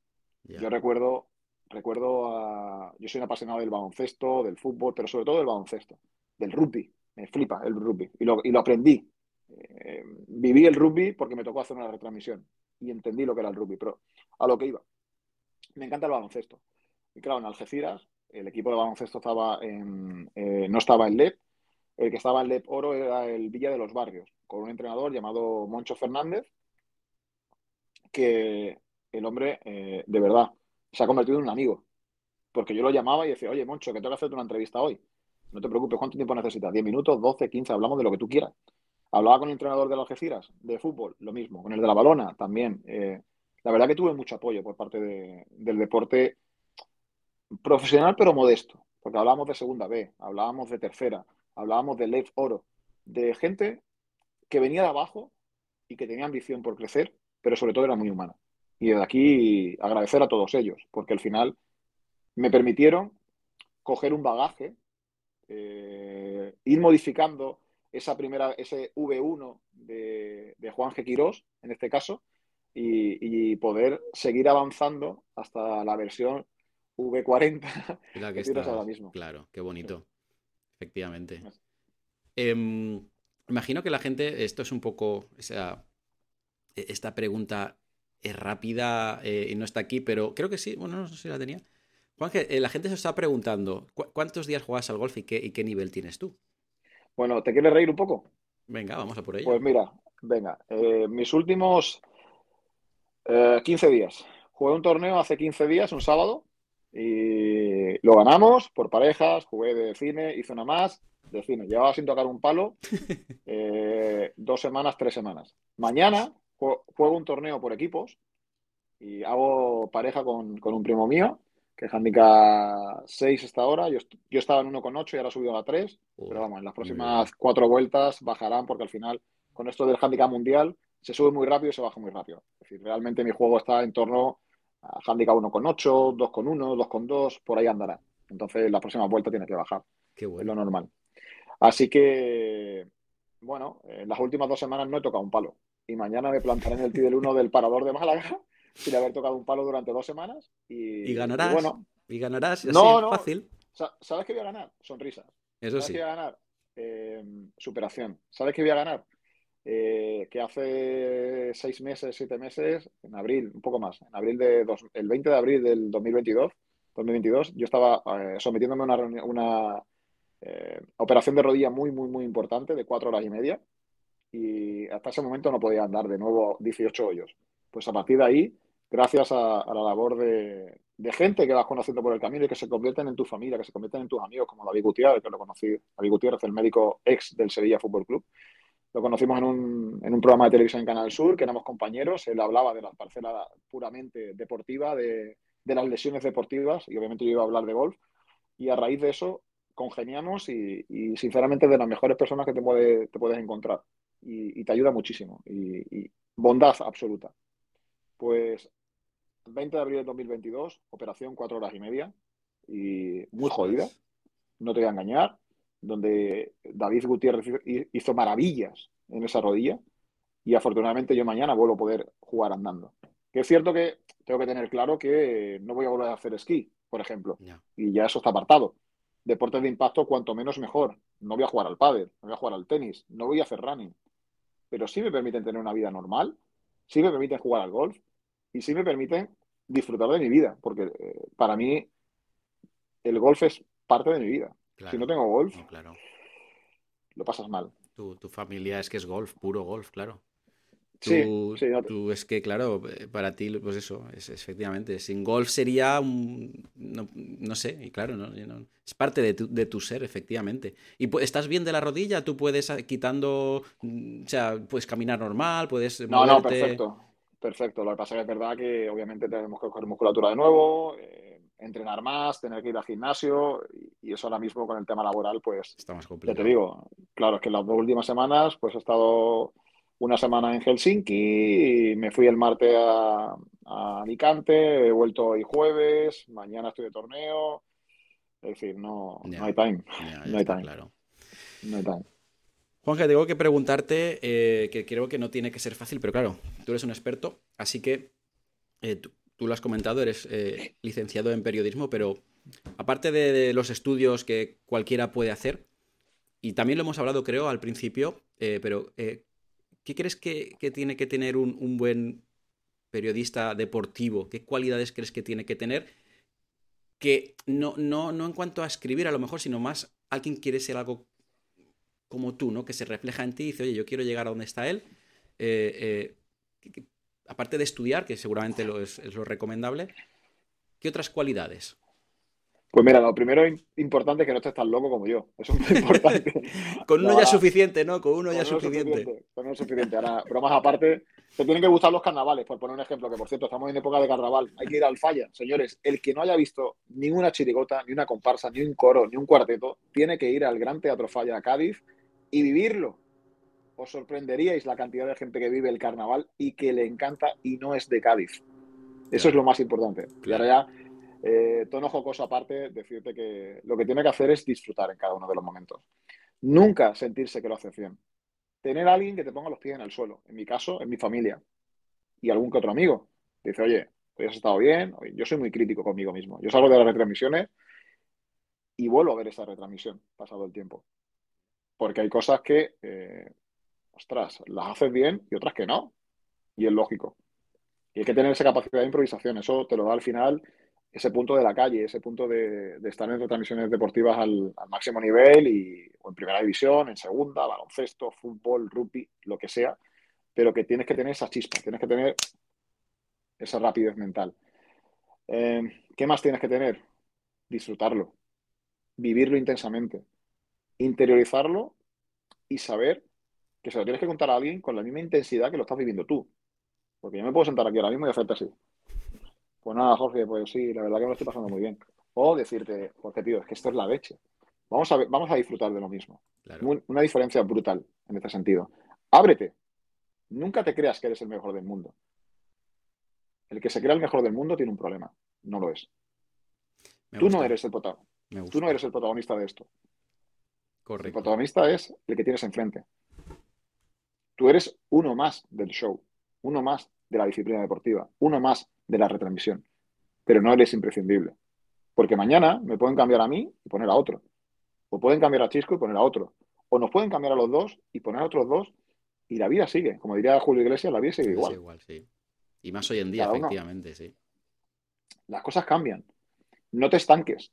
Yo recuerdo, recuerdo a, yo soy un apasionado del baloncesto, del fútbol, pero sobre todo del baloncesto, del rugby. Me flipa el rugby. Y lo, y lo aprendí. Eh, viví el rugby porque me tocó hacer una retransmisión y entendí lo que era el rugby, pero a lo que iba me encanta el baloncesto. Y claro, en Algeciras, el equipo de baloncesto estaba en, eh, no estaba en LEP, el que estaba en LEP Oro era el Villa de los Barrios, con un entrenador llamado Moncho Fernández, que el hombre, eh, de verdad, se ha convertido en un amigo. Porque yo lo llamaba y decía, oye, Moncho, que tengo que hacerte una entrevista hoy. No te preocupes, ¿cuánto tiempo necesitas? ¿10 minutos, 12, 15? Hablamos de lo que tú quieras. Hablaba con el entrenador de las Algeciras, de fútbol, lo mismo. Con el de la balona, también. Eh, la verdad que tuve mucho apoyo por parte del deporte profesional pero modesto, porque hablábamos de segunda B, hablábamos de tercera, hablábamos de Lev Oro, de gente que venía de abajo y que tenía ambición por crecer, pero sobre todo era muy humana. Y de aquí agradecer a todos ellos, porque al final me permitieron coger un bagaje, eh, ir modificando esa primera, ese V1 de, de Juan G. Quirós, en este caso, y, poder seguir avanzando hasta la versión V40 la que, está ahora mismo. Claro, qué bonito. Efectivamente. Em, imagino que la gente, esto es un poco, o sea, e, esta pregunta es rápida eh, y no está aquí, pero creo que sí, bueno, no sé si la tenía. Juan, eh, la gente se está preguntando, ¿cuántos días juegas al golf y qué, y qué nivel tienes tú? Bueno, ¿te quieres reír un poco? Venga, vamos a por ello. Pues mira, venga, eh, mis últimos 15 eh, días. Jugué un torneo hace 15 días, un sábado, y lo ganamos por parejas, jugué de cine, hice una más de cine. Llevaba sin tocar un palo eh, dos semanas, tres semanas. Mañana juego un torneo por equipos y hago pareja con, un primo mío, que es handicap 6 hasta ahora. Yo, yo estaba en 1,8 y ahora he subido a 3. pero vamos, en las próximas cuatro vueltas bajarán porque al final, con esto del handicap mundial, se sube muy rápido y se baja muy rápido. Es decir, realmente mi juego está en torno a handicap 1,8, 2,1, 2,2, por ahí andará. Entonces la próxima vuelta tiene que bajar. Qué bueno. Es lo normal. Así que, bueno, en las últimas dos semanas no he tocado un palo. Y mañana me plantaré en el T del 1 del parador de Málaga sin haber tocado un palo durante dos semanas. Y, ganarás. Y bueno, y ganarás. no, no. Fácil. ¿Sabes qué voy a ganar? Sonrisas. Eso ¿Sabes sí. qué voy a ganar? Eh, superación. ¿Sabes qué voy a ganar? Eh, que hace seis meses, siete meses, en abril, un poco más, en abril de el 20 de abril del 2022, 2022 yo estaba eh, sometiéndome a una, una eh, operación de rodilla muy, muy, muy importante de cuatro horas y media y hasta ese momento no podía andar de nuevo 18 hoyos. Pues a partir de ahí, gracias a, la labor de, gente que vas conociendo por el camino y que se convierten en tu familia, que se convierten en tus amigos, como David Gutiérrez, que lo conocí, David Gutiérrez, el médico ex del Sevilla Fútbol Club, lo conocimos en un, en un, programa de televisión en Canal Sur, que éramos compañeros. Él hablaba de la parcela puramente deportiva, de, de las lesiones deportivas, y obviamente yo iba a hablar de golf. Y a raíz de eso congeniamos y, y sinceramente de las mejores personas que te, puede, te puedes encontrar. Y, te ayuda muchísimo. Y, bondad absoluta. Pues 20 de abril de 2022, operación cuatro horas y media y muy jodida, no te voy a engañar, donde David Gutiérrez hizo maravillas en esa rodilla y afortunadamente yo mañana vuelvo a poder jugar andando. Que es cierto que tengo que tener claro que no voy a volver a hacer esquí, por ejemplo, y ya eso está apartado. Deportes de impacto, cuanto menos mejor. No voy a jugar al pádel, no voy a jugar al tenis, no voy a hacer running. Pero sí me permiten tener una vida normal, sí me permiten jugar al golf y sí me permiten disfrutar de mi vida, porque eh, para mí el golf es parte de mi vida. Si no tengo golf, claro. lo pasas mal. Tu, tu, familia es que es golf, puro golf, claro. Tú, sí, tú es que, claro, eh, para ti, pues eso, es, efectivamente, sin golf sería un, no, sé, y claro, no, es parte de tu, de tu, ser, efectivamente. Y estás bien de la rodilla, tú puedes ah, quitando, mm, o sea, puedes caminar normal, puedes... No, no, perfecto, perfecto. Lo que pasa es que es verdad que obviamente tenemos que coger musculatura de nuevo, eh, entrenar más, tener que ir al gimnasio, y, eso ahora mismo con el tema laboral, pues... Está más complicado. Ya te digo, claro, es que las dos últimas semanas, pues he estado una semana en Helsinki, y me fui el martes a, Alicante, he vuelto hoy jueves, mañana estoy de torneo. Es decir, no, no hay time. no hay time. Claro. No hay time. Juanja, tengo que preguntarte, eh, que creo que no tiene que ser fácil, pero claro, tú eres un experto, así que eh, tú, lo has comentado, eres eh, licenciado en periodismo, pero aparte de, los estudios que cualquiera puede hacer, y también lo hemos hablado, creo, al principio, pero ¿Qué crees que, tiene que tener un, buen periodista deportivo? ¿Qué cualidades crees que tiene que tener? Que no, no, no en cuanto a escribir a lo mejor, sino más alguien quiere ser algo como tú, ¿no? Que se refleja en ti y dice, oye, yo quiero llegar a donde está él. Eh, eh, aparte de estudiar, que seguramente lo es, lo recomendable, ¿qué otras cualidades? Pues mira, lo primero importante es que no estés tan loco como yo. Eso es muy importante. con uno ya es suficiente, ¿no? Con uno ya es suficiente. Con uno es suficiente. Ahora, bromas aparte, te tienen que gustar los carnavales, por poner un ejemplo, que por cierto, estamos en época de carnaval. Hay que ir al falla. Señores, el que no haya visto ninguna chirigota, ni una comparsa, ni un coro, ni un cuarteto, tiene que ir al Gran Teatro Falla a Cádiz y vivirlo. Os sorprenderíais la cantidad de gente que vive el carnaval y que le encanta y no es de Cádiz. Eso es lo más importante. Y ahora ya eh, tono jocoso aparte, decirte que lo que tiene que hacer es disfrutar en cada uno de los momentos. Nunca sentirse que lo hace bien. Tener a alguien que te ponga los pies en el suelo. En mi caso, en mi familia. Y algún que otro amigo. Dice, oye, hoy has estado bien. Yo soy muy crítico conmigo mismo. Yo salgo de las retransmisiones y vuelvo a ver esa retransmisión pasado el tiempo. Porque hay cosas que, eh, ostras, las haces bien y otras que no. Y es lógico. Y hay que tener esa capacidad de improvisación. Eso te lo da al final ese punto de la calle, ese punto de, estar en retransmisiones deportivas al, máximo nivel y, o en primera división, en segunda, baloncesto, fútbol, rugby, lo que sea, pero que tienes que tener esa chispa, tienes que tener esa rapidez mental. Eh, ¿Qué más tienes que tener? Disfrutarlo, vivirlo intensamente, interiorizarlo y saber que se lo tienes que contar a alguien con la misma intensidad que lo estás viviendo tú. Porque yo me puedo sentar aquí ahora mismo y hacerte así. Pues nada, Jorge, pues sí, la verdad que me lo estoy pasando muy bien. O decirte, porque tío, es que esto es la leche. Vamos a, vamos a disfrutar de lo mismo. Una diferencia brutal en este sentido. Ábrete. Nunca te creas que eres el mejor del mundo. El que se crea el mejor del mundo tiene un problema. No lo es. Tú no eres el protagonista. Tú no eres el protagonista de esto. Correcto. El protagonista es el que tienes enfrente. Tú eres uno más del show, uno más de la disciplina deportiva, uno más de la retransmisión. Pero no eres imprescindible. Porque mañana me pueden cambiar a mí y poner a otro. O pueden cambiar a Chisco y poner a otro. O nos pueden cambiar a los dos y poner a otros dos. Y la vida sigue. Como diría Julio Iglesias, la vida sigue igual. igual sí. Y más hoy en día, efectivamente, sí. Las cosas cambian. No te estanques.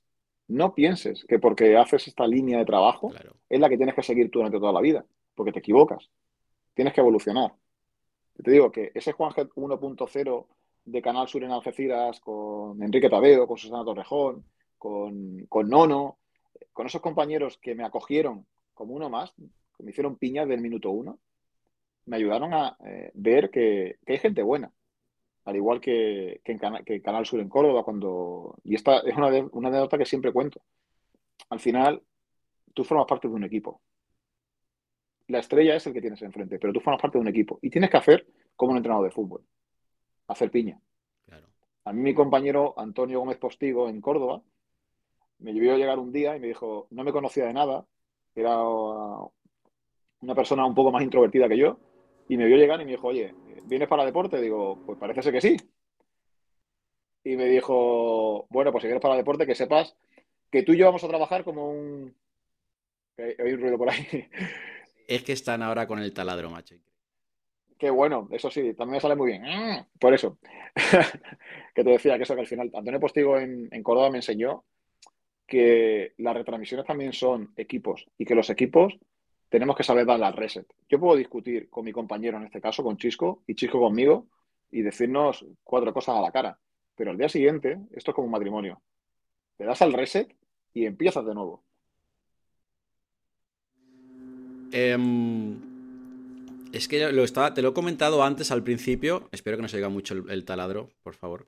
No pienses que porque haces esta línea de trabajo es la que tienes que seguir tú durante toda la vida. Porque te equivocas. Tienes que evolucionar. Te digo que ese Juan 1.0 de Canal Sur en Algeciras con Enrique Tadeo, con Susana Torrejón, con, Nono, con esos compañeros que me acogieron como uno más, que me hicieron piñas del minuto uno, me ayudaron a eh, ver que, hay gente buena. Al igual que, Canal Sur en Córdoba, cuando. Y esta es una, una anécdota que siempre cuento. Al final, tú formas parte de un equipo. La estrella es el que tienes enfrente, pero tú formas parte de un equipo. Y tienes que hacer como un entrenador de fútbol hacer piña. Claro. A mí mi compañero Antonio Gómez Postigo en Córdoba me vio llegar un día y me dijo, no me conocía de nada, era una persona un poco más introvertida que yo, y me vio llegar y me dijo, oye, ¿vienes para deporte? Digo, pues parece ser que sí. Y me dijo, bueno, pues si vienes para deporte, que sepas que tú y yo vamos a trabajar como un... Hay un ruido por ahí. Es que están ahora con el taladro, macho. Qué bueno, eso sí, también me sale muy bien. Mm, por eso, que te decía que eso que al final, Antonio Postigo en, en Córdoba me enseñó que las retransmisiones también son equipos y que los equipos tenemos que saber dar la reset. Yo puedo discutir con mi compañero, en este caso con Chisco, y Chisco conmigo, y decirnos cuatro cosas a la cara. Pero al día siguiente, esto es como un matrimonio. Te das al reset y empiezas de nuevo. Em, es que lo estaba, te lo he comentado antes al principio. Espero que no se oiga mucho el, taladro, por favor.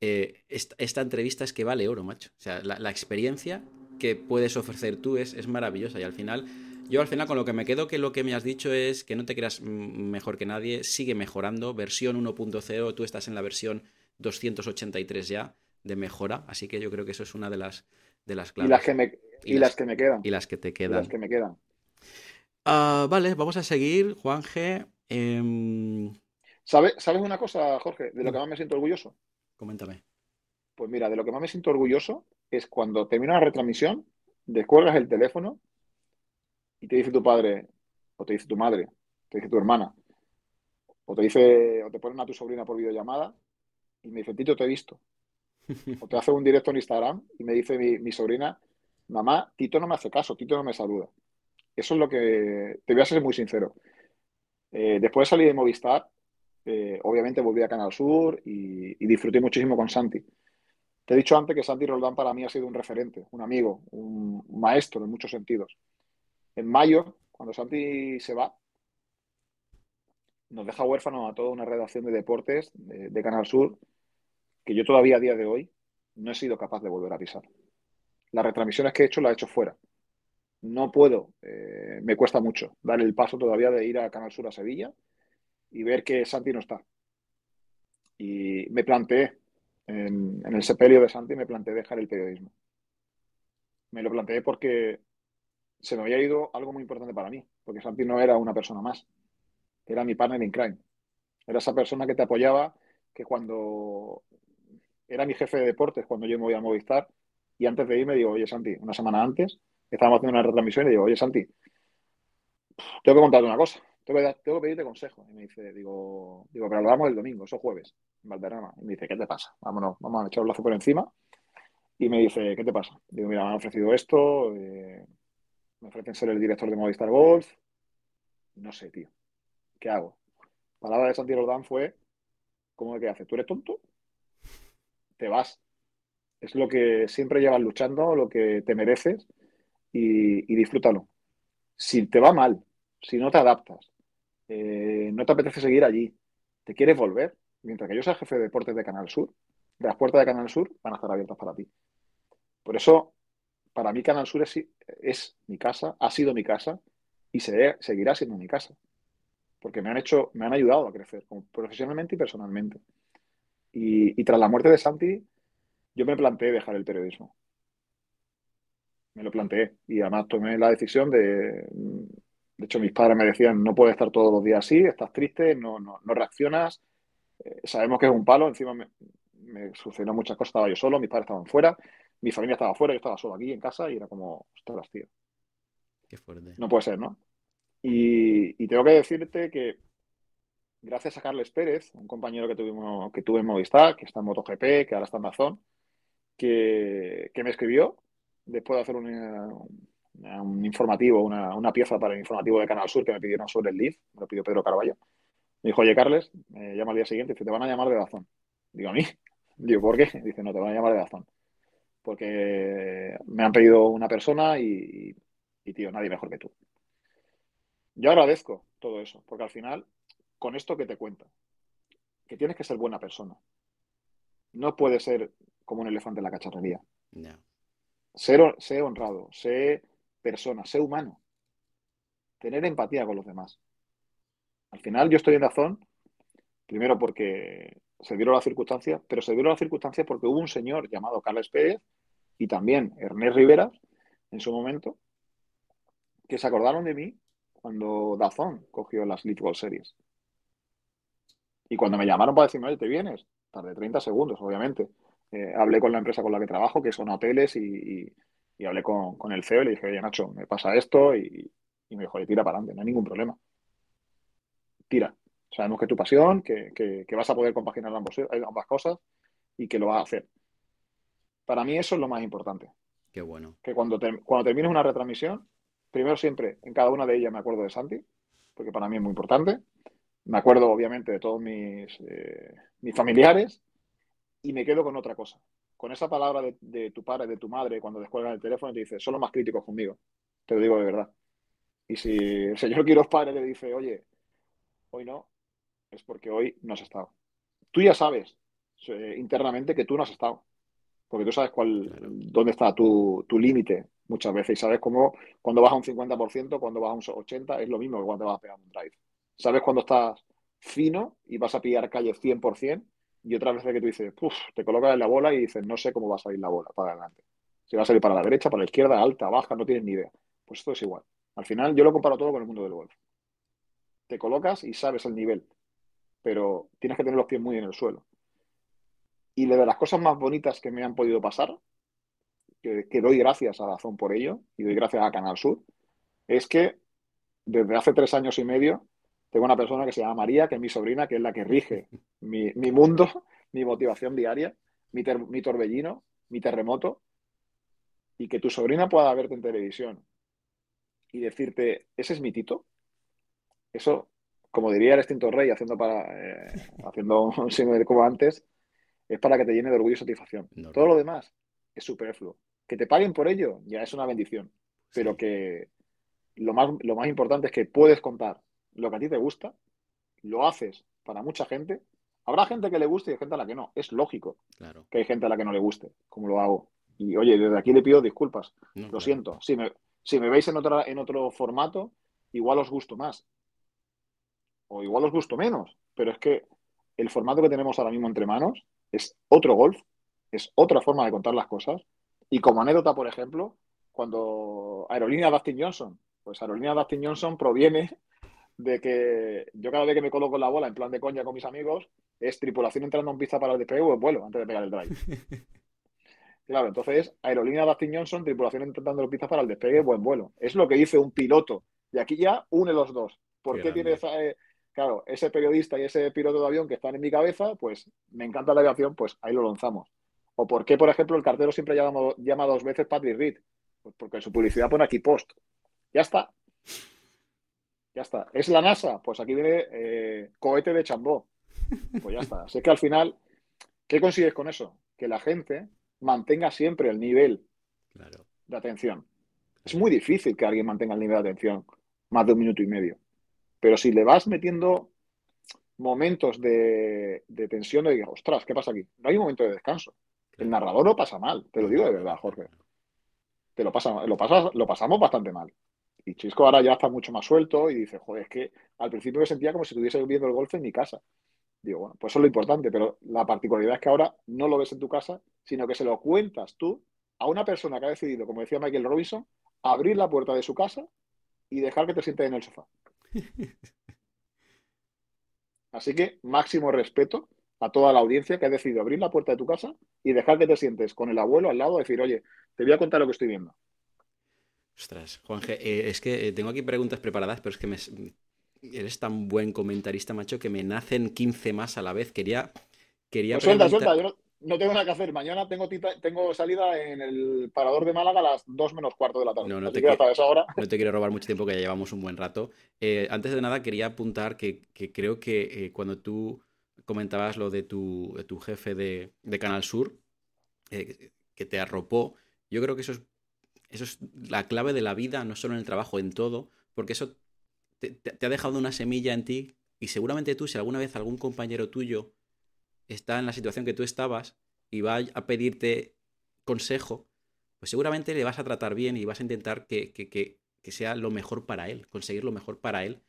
Eh, esta, entrevista es que vale oro, macho. O sea, la, experiencia que puedes ofrecer tú es, es maravillosa y al final yo al final con lo que me quedo que lo que me has dicho es que no te creas mejor que nadie, sigue mejorando, versión 1.0, tú estás en la versión 283 ya de mejora, así que yo creo que eso es una de las, de las claves. Y las que me, y, las, que me quedan. Y las que te quedan. las que me quedan. Ah, vale, vamos a seguir, Juan G. Em, ¿Sabes, ¿Sabes una cosa, Jorge, de lo que más me siento orgulloso? Coméntame. Pues mira, de lo que más me siento orgulloso es cuando termina la retransmisión, descuelgas el teléfono y te dice tu padre, o te dice tu madre, te dice tu hermana, o te dice, o te ponen a tu sobrina por videollamada y me dice, Tito, te he visto. O te hace un directo en Instagram y me dice mi, sobrina, mamá, Tito no me hace caso, Tito no me saluda. Eso es lo que, te voy a ser muy sincero. Eh, después de salir de Movistar, eh, obviamente volví a Canal Sur y, disfruté muchísimo con Santi. Te he dicho antes que Santi Roldán para mí ha sido un referente, un amigo, un maestro en muchos sentidos. En mayo, cuando Santi se va, nos deja huérfano a toda una redacción de deportes de, Canal Sur que yo todavía a día de hoy no he sido capaz de volver a pisar. Las retransmisiones que he hecho las he hecho fuera. No puedo, eh, me cuesta mucho dar el paso todavía de ir a Canal Sur a Sevilla y ver que Santi no está. Y me planteé, en, el sepelio de Santi, me planteé dejar el periodismo. Me lo planteé porque se me había ido algo muy importante para mí, porque Santi no era una persona más, era mi partner in crime. Era esa persona que te apoyaba, que cuando era mi jefe de deportes, cuando yo me voy a Movistar, y antes de irme digo, oye Santi, una semana antes, estábamos haciendo una retransmisión y digo, oye Santi, tengo que contarte una cosa, tengo que, pedirte consejo. Y me dice, digo, digo, pero lo hablamos el domingo, eso jueves, en Valderrama. Y me dice, ¿qué te pasa? Vámonos, vamos a echar un lazo por encima. Y me dice, ¿qué te pasa? Digo, mira, me han ofrecido esto, eh, me ofrecen ser el director de Movistar Golf. No sé, tío. ¿Qué hago? Palabra de Santi Rodán fue, ¿cómo que hace? ¿Tú eres tonto? Te vas. Es lo que siempre llevas luchando, lo que te mereces y, disfrútalo. Si te va mal, si no te adaptas, eh, no te apetece seguir allí, te quieres volver, mientras que yo sea jefe de deportes de Canal Sur, las puertas de Canal Sur van a estar abiertas para ti. Por eso para mí Canal Sur es, mi casa, ha sido mi casa y seguirá siendo mi casa. Porque me han hecho, me han ayudado a crecer profesionalmente y personalmente. Y, tras la muerte de Santi, yo me planteé dejar el periodismo. Me lo planteé. Y además tomé la decisión de. De hecho, mis padres me decían: no puedes estar todos los días así, estás triste, no, no, reaccionas. Eh, sabemos que es un palo. Encima me, me sucedió muchas cosas, estaba yo solo, mis padres estaban fuera mi familia estaba fuera, yo estaba solo aquí en casa y era como, ostras, tío. Qué fuerte. No puede ser, ¿no? Y, tengo que decirte que gracias a Carles Pérez, un compañero que tuvimos, que tuve en Movistar, que está en MotoGP, que ahora está en Dazón, que, me escribió después de hacer un, informativo, una, pieza para el informativo de Canal Sur que me pidieron sobre el Leaf, me lo pidió Pedro Carballo. Me dijo, oye, Carles, me llama al día siguiente y dice, te van a llamar de Dazón. Digo, ¿a mí? Digo, ¿por qué? Dice, no, te van a llamar de Dazón porque me han pedido una persona y, tío, nadie mejor que tú. Yo agradezco todo eso, porque al final, con esto que te cuenta, que tienes que ser buena persona. No puedes ser como un elefante en la cacharrería. Ser, honrado, sé persona, sé humano. Tener empatía con los demás. Al final yo estoy en razón, primero porque se dieron las circunstancias, pero se dieron las circunstancias porque hubo un señor llamado Carles Pérez y también Ernest Rivera en su momento que se acordaron de mí cuando Dazón cogió las League Series. Y cuando me llamaron para decirme, oye, ¿te vienes? Tardé 30 segundos, obviamente. Eh, hablé con la empresa con la que trabajo, que son hoteles, y, hablé con, el CEO y le dije, oye, Nacho, me pasa esto, y, me dijo, oye, tira para adelante, no hay ningún problema. Tira. Sabemos que tu pasión, que, vas a poder compaginar ambos, ambas cosas y que lo vas a hacer. Para mí eso es lo más importante. Qué bueno. Que cuando, cuando termines una retransmisión, primero siempre, en cada una de ellas me acuerdo de Santi, porque para mí es muy importante. Me acuerdo, obviamente, de todos mis, eh, mis familiares y me quedo con otra cosa. Con esa palabra de, tu padre, de tu madre, cuando descuelgan el teléfono y te dice, son los más críticos conmigo. Te lo digo de verdad. Y si el señor Quiroz padre le dice, oye, hoy no, es porque hoy no has estado. Tú ya sabes eh, internamente que tú no has estado. Porque tú sabes cuál, dónde está tu, tu límite muchas veces. Y sabes cómo cuando vas a un 50%, cuando vas a un 80%, es lo mismo que cuando te vas a pegar un drive. Sabes cuando estás fino y vas a pillar calle 100% y otras veces que tú dices, te colocas en la bola y dices, no sé cómo va a salir la bola para adelante. Si va a salir para la derecha, para la izquierda, alta, baja, no tienes ni idea. Pues esto es igual. Al final yo lo comparo todo con el mundo del golf. Te colocas y sabes el nivel, pero tienes que tener los pies muy en el suelo. Y de las cosas más bonitas que me han podido pasar, que, que doy gracias a Dazón por ello y doy gracias a Canal Sur, es que desde hace tres años y medio tengo una persona que se llama María, que es mi sobrina, que es la que rige mi, mundo, mi motivación diaria, mi, mi torbellino, mi terremoto, y que tu sobrina pueda verte en televisión y decirte, ese es mi Tito, eso, como diría el extinto rey, haciendo, para, eh, haciendo un signo de como antes, es para que te llene de orgullo y satisfacción. Todo lo demás es superfluo. Que te paguen por ello ya es una bendición, pero que lo más, lo más importante es que puedes contar lo que a ti te gusta, lo haces para mucha gente. Habrá gente que le guste y gente a la que no. Es lógico que hay gente a la que no le guste, como lo hago. Y oye, desde aquí le pido disculpas. lo siento. Si me, si me veis en, otra, en otro formato, igual os gusto más. O igual os gusto menos. Pero es que el formato que tenemos ahora mismo entre manos es otro golf, es otra forma de contar las cosas. Y como anécdota, por ejemplo, cuando Aerolínea Dustin Johnson, pues Aerolínea Dustin Johnson proviene de que yo cada vez que me coloco la bola en plan de coña con mis amigos, es tripulación entrando en pista para el despegue o el vuelo antes de pegar el drive. claro, entonces aerolínea Dustin Johnson, tripulación entrando en pista para el despegue, buen vuelo. Es lo que dice un piloto. Y aquí ya une los dos. ¿Por qué, tiene esa, eh, claro, ese periodista y ese piloto de avión que están en mi cabeza, pues me encanta la aviación, pues ahí lo lanzamos. O por qué, por ejemplo, el cartero siempre llama, llama dos veces Patrick Reed. Pues porque su publicidad pone aquí post. Ya está. Ya está. ¿Es la NASA? Pues aquí viene eh, cohete de chambó. Pues ya está. Así que al final, ¿qué consigues con eso? Que la gente mantenga siempre el nivel de atención. Es muy difícil que alguien mantenga el nivel de atención más de un minuto y medio. Pero si le vas metiendo momentos de, tensión, de digo, ostras, ¿qué pasa aquí? No hay un momento de descanso. El narrador lo pasa mal, te lo digo de verdad, Jorge. Te lo, pasa, lo, pasas, lo pasamos bastante mal. Y Chisco ahora ya está mucho más suelto y dice, joder, es que al principio me sentía como si estuviese viendo el golf en mi casa. Digo, bueno, pues eso es lo importante, pero la particularidad es que ahora no lo ves en tu casa, sino que se lo cuentas tú a una persona que ha decidido, como decía Michael Robinson, abrir la puerta de su casa y dejar que te sientes en el sofá. Así que máximo respeto a toda la audiencia que ha decidido abrir la puerta de tu casa y dejar que te sientes con el abuelo al lado y decir, oye, te voy a contar lo que estoy viendo. Ostras, Juanje, eh, es que eh, tengo aquí preguntas preparadas, pero es que me, eres tan buen comentarista, macho, que me nacen 15 más a la vez. Quería. quería pues suelta, suelta, yo no, tengo nada que hacer. Mañana tengo, tengo salida en el parador de Málaga a las 2 menos cuarto de la tarde. No, no, te, quiero, no te quiero robar mucho tiempo, que ya llevamos un buen rato. Eh, antes de nada, quería apuntar que, creo que cuando tú comentabas lo de tu, tu jefe de, de Canal Sur, que te arropó, yo creo que eso es eso es la clave de la vida, no solo en el trabajo, en todo, porque eso te, ha dejado una semilla en ti y seguramente tú, si alguna vez algún compañero tuyo está en la situación que tú estabas y va a pedirte consejo, pues seguramente le vas a tratar bien y vas a intentar que, que, que, sea lo mejor para él, conseguir lo mejor para él.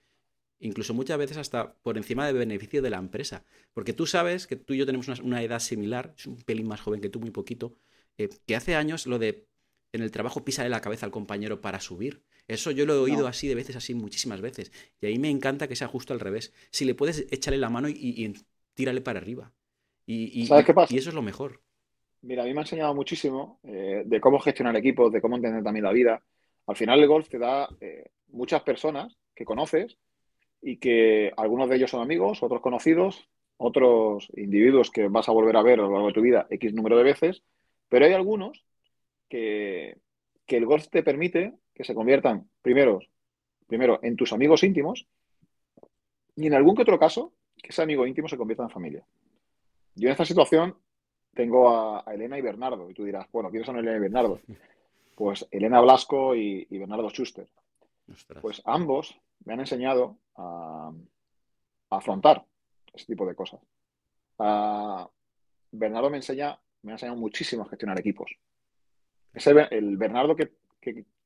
incluso muchas veces hasta por encima del beneficio de la empresa. Porque tú sabes que tú y yo tenemos una, edad similar, es un pelín más joven que tú, muy poquito, eh, que hace años lo de en el trabajo písale la cabeza al compañero para subir. Eso yo lo he oído así de veces, así muchísimas veces. Y ahí me encanta que sea justo al revés. Si le puedes, échale la mano y, tírale para arriba. Y, ¿Sabes qué pasa? y eso es lo mejor. Mira, a mí me ha enseñado muchísimo eh, de cómo gestionar equipos, de cómo entender también la vida. Al final el golf te da eh, muchas personas que conoces y que algunos de ellos son amigos, otros conocidos, otros individuos que vas a volver a ver a lo largo de tu vida X número de veces, pero hay algunos que, el golf te permite que se conviertan primero, primero en tus amigos íntimos y en algún que otro caso que ese amigo íntimo se convierta en familia. Yo en esta situación tengo a, Elena y Bernardo y tú dirás, bueno, ¿quiénes son Elena y Bernardo? Pues Elena Blasco y, Bernardo Schuster. Pues ambos me han enseñado a, afrontar ese tipo de cosas. Bernardo me enseña, me ha enseñado muchísimo a gestionar equipos. Ese, el Bernardo que,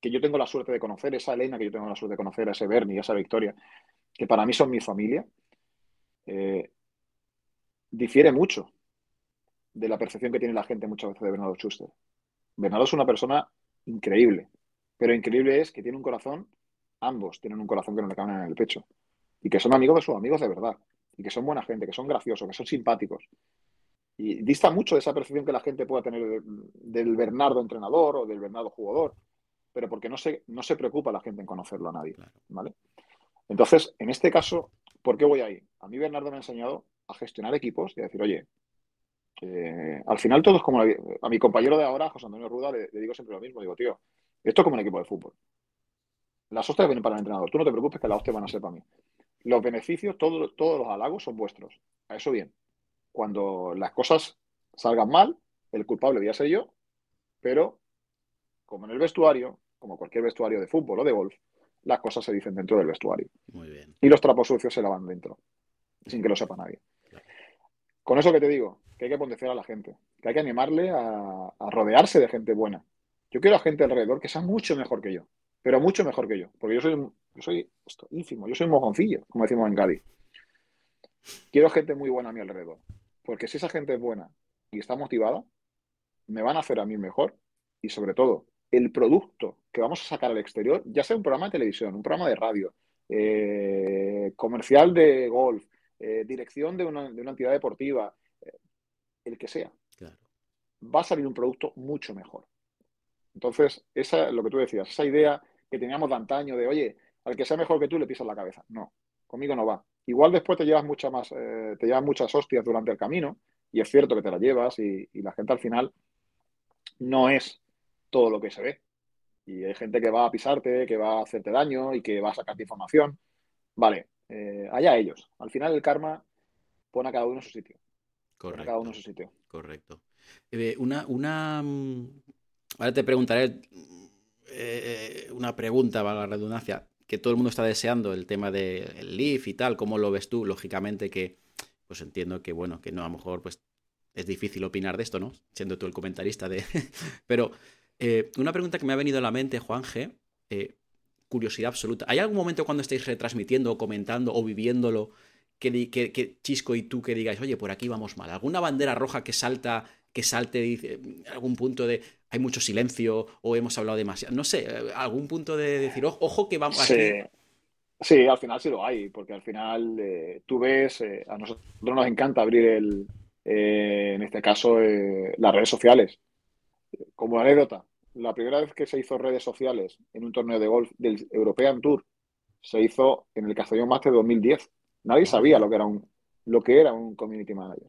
yo tengo la suerte de conocer, esa Elena que yo tengo la suerte de conocer, ese Bernie, esa Victoria, que para mí son mi familia, eh, difiere mucho de la percepción que tiene la gente muchas veces de Bernardo Schuster. Bernardo es una persona increíble, pero increíble es que tiene un corazón, ambos tienen un corazón que no le caben en el pecho, y que son amigos de sus amigos de verdad, y que son buena gente, que son graciosos, que son simpáticos. Y dista mucho de esa percepción que la gente pueda tener del Bernardo entrenador o del Bernardo jugador, pero porque no se, no se preocupa la gente en conocerlo a nadie. ¿vale? Entonces, en este caso, ¿por qué voy ahí? A mí Bernardo me ha enseñado a gestionar equipos y a decir, oye, al final todo es como a mi compañero de ahora, José Antonio Ruda, le, digo siempre lo mismo, digo, tío, esto es como un equipo de fútbol. Las hostias vienen para el entrenador, tú no te preocupes que las hostias van a ser para mí. Los beneficios, todos los halagos son vuestros. A eso bien. Cuando las cosas salgan mal, el culpable voy a ser yo, pero como en el vestuario, como cualquier vestuario de fútbol o de golf, las cosas se dicen dentro del vestuario. Muy bien. Y los trapos sucios se lavan dentro, sin que lo sepa nadie. Con eso que te digo, que hay que potenciar a la gente, que hay que animarle a, rodearse de gente buena. Yo quiero a gente alrededor que sea mucho mejor que yo, pero mucho mejor que yo, porque yo soy, yo soy esto, ínfimo, yo soy un mojoncillo, como decimos en Cádiz. Quiero gente muy buena a mi alrededor, porque si esa gente es buena y está motivada, me van a hacer a mí mejor y sobre todo el producto que vamos a sacar al exterior, ya sea un programa de televisión, un programa de radio, eh, comercial de golf, eh, dirección de una, entidad deportiva, eh, el que sea, va a salir un producto mucho mejor. Entonces, esa es lo que tú decías, esa idea que teníamos de antaño de, oye, al que sea mejor que tú le pisas la cabeza. No, conmigo no va. Igual después te llevas mucha más, eh, te llevas muchas hostias durante el camino, y es cierto que te las llevas, y, y la gente al final no es todo lo que se ve. Y hay gente que va a pisarte, que va a hacerte daño y que va a sacarte información. Vale, eh, allá ellos. Al final el karma pone a cada uno en su sitio. Correcto. cada uno en su sitio. Correcto. Eh, una, una. Mm, ahora te preguntaré eh, una pregunta, valga la redundancia, que todo el mundo está deseando, el tema del Leaf y tal. ¿Cómo lo ves tú? Lógicamente que, pues entiendo que, bueno, que no, a lo mejor, pues es difícil opinar de esto, ¿no? Siendo tú el comentarista de. Pero una pregunta que me ha venido a la mente, Juan G curiosidad absoluta. ¿Hay algún momento cuando estáis retransmitiendo o comentando o viviéndolo que, Chisco y tú que digáis, oye, por aquí vamos mal? ¿Alguna bandera roja que salta, que salte, algún punto de hay mucho silencio o hemos hablado demasiado? No sé, algún punto de decir, ojo que vamos sí. Sí, al final sí lo hay, porque al final eh, tú ves, eh, a nosotros nos encanta abrir el, eh, en este caso, las redes sociales. Como anécdota, la primera vez que se hizo redes sociales en un torneo de golf del European Tour se hizo en el Castellón Master 2010. Nadie sabía lo que era un, lo que era un community manager.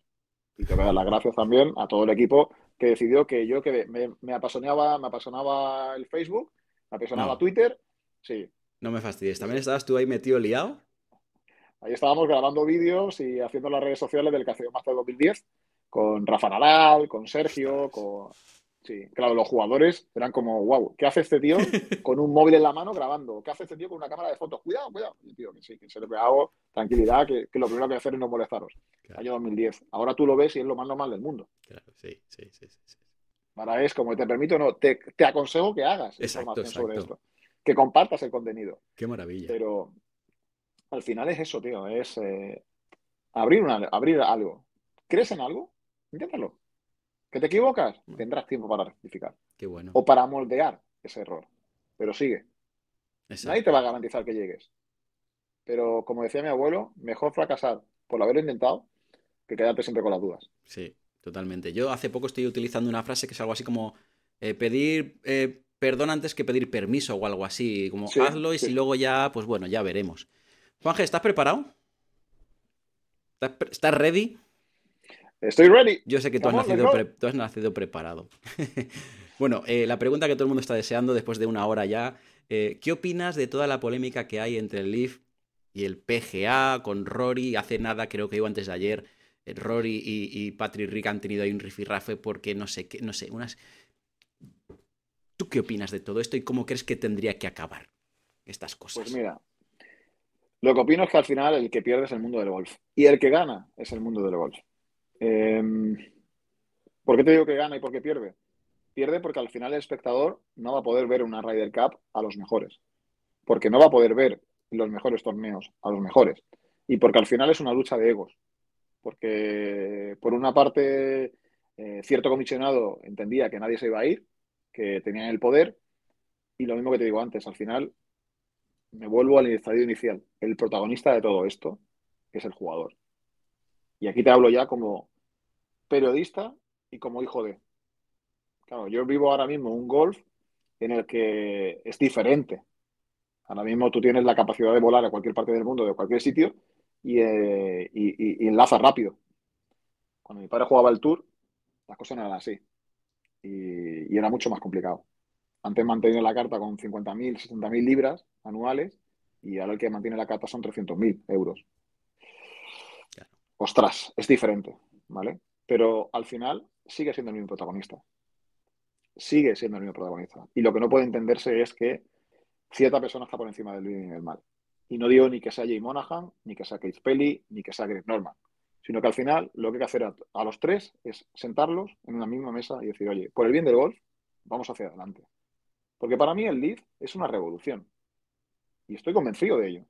Y te voy a dar las gracias también a todo el equipo que decidió que yo que me, apasionaba, me apasionaba el Facebook, me apasionaba Twitter. Sí. No me fastidies. ¿También estabas tú ahí metido liado? Ahí estábamos grabando vídeos y haciendo las redes sociales del Castellón Master 2010 con Rafa Nadal, con Sergio, con Sí, claro, los jugadores eran como, wow, ¿qué hace este tío con un móvil en la mano grabando? ¿Qué hace este tío con una cámara de fotos? Cuidado, cuidado. Y tío, que sí, que se le hago tranquilidad, que, lo primero que hacer es no molestaros. Año 2010. Ahora tú lo ves y es lo más normal del mundo. Claro, sí, sí, sí. sí, Para es como te permito, no, te, aconsejo que hagas información sobre esto. Que compartas el contenido. Qué maravilla. Pero al final es eso, tío, es eh, abrir, una, abrir algo. ¿Crees en algo? Inténtalo. ¿Que te equivocas? Tendrás tiempo para rectificar. Qué bueno. O para moldear ese error. Pero sigue. Nadie te va a garantizar que llegues. Pero como decía mi abuelo, mejor fracasar por haberlo intentado que quedarte siempre con las dudas. Sí, totalmente. Yo hace poco estoy utilizando una frase que es algo así como eh, pedir eh, perdón antes que pedir permiso o algo así. Como hazlo y si luego ya, pues bueno, ya veremos. Juanje, ¿estás preparado? ¿Estás ready? Estoy ready. Yo sé que tú, has, nacido tú has, nacido preparado. bueno, eh, la pregunta que todo el mundo está deseando después de una hora ya. ¿Qué opinas de toda la polémica que hay entre el Leaf y el PGA con Rory? Hace nada, creo que iba antes de ayer, Rory y, Patrick Rick han tenido ahí un rifirrafe porque no sé qué, no sé, unas ¿Tú qué opinas de todo esto y cómo crees que tendría que acabar estas cosas? Pues mira, lo que opino es que al final el que pierde es el mundo del golf y el que gana es el mundo del golf. Em, ¿Por qué te digo que gana y por qué pierde? Pierde porque al final el espectador no va a poder ver una Ryder Cup a los mejores, porque no va a poder ver los mejores torneos a los mejores y porque al final es una lucha de egos, porque por una parte eh, cierto comisionado entendía que nadie se iba a ir que tenían el poder. Y lo mismo que te digo antes, al final me vuelvo al estadio inicial. El protagonista de todo esto es el jugador. Y aquí te hablo ya como periodista y como hijo de. Claro, yo vivo ahora mismo un golf en el que es diferente. Ahora mismo tú tienes la capacidad de volar a cualquier parte del mundo, de cualquier sitio, y, eh, rápido. Cuando mi padre jugaba el tour, las cosas no eran así y, era mucho más complicado. Antes mantenía la carta con 50.000, 60.000 libras anuales y ahora el que mantiene la carta son 300.000 euros. Ostras, es diferente, ¿vale? Pero al final sigue siendo el mismo protagonista. Sigue siendo el mismo protagonista. Y lo que no puede entenderse es que cierta persona está por encima del bien y del mal. Y no digo ni que sea Jay Monahan, ni que sea Keith Pelly, ni que sea Greg Norman sino que al final lo que hay que hacer a, los tres es sentarlos en una misma mesa y decir, oye, por el bien del golf, vamos hacia adelante. Porque para mí el lead es una revolución. Y estoy convencido de ello.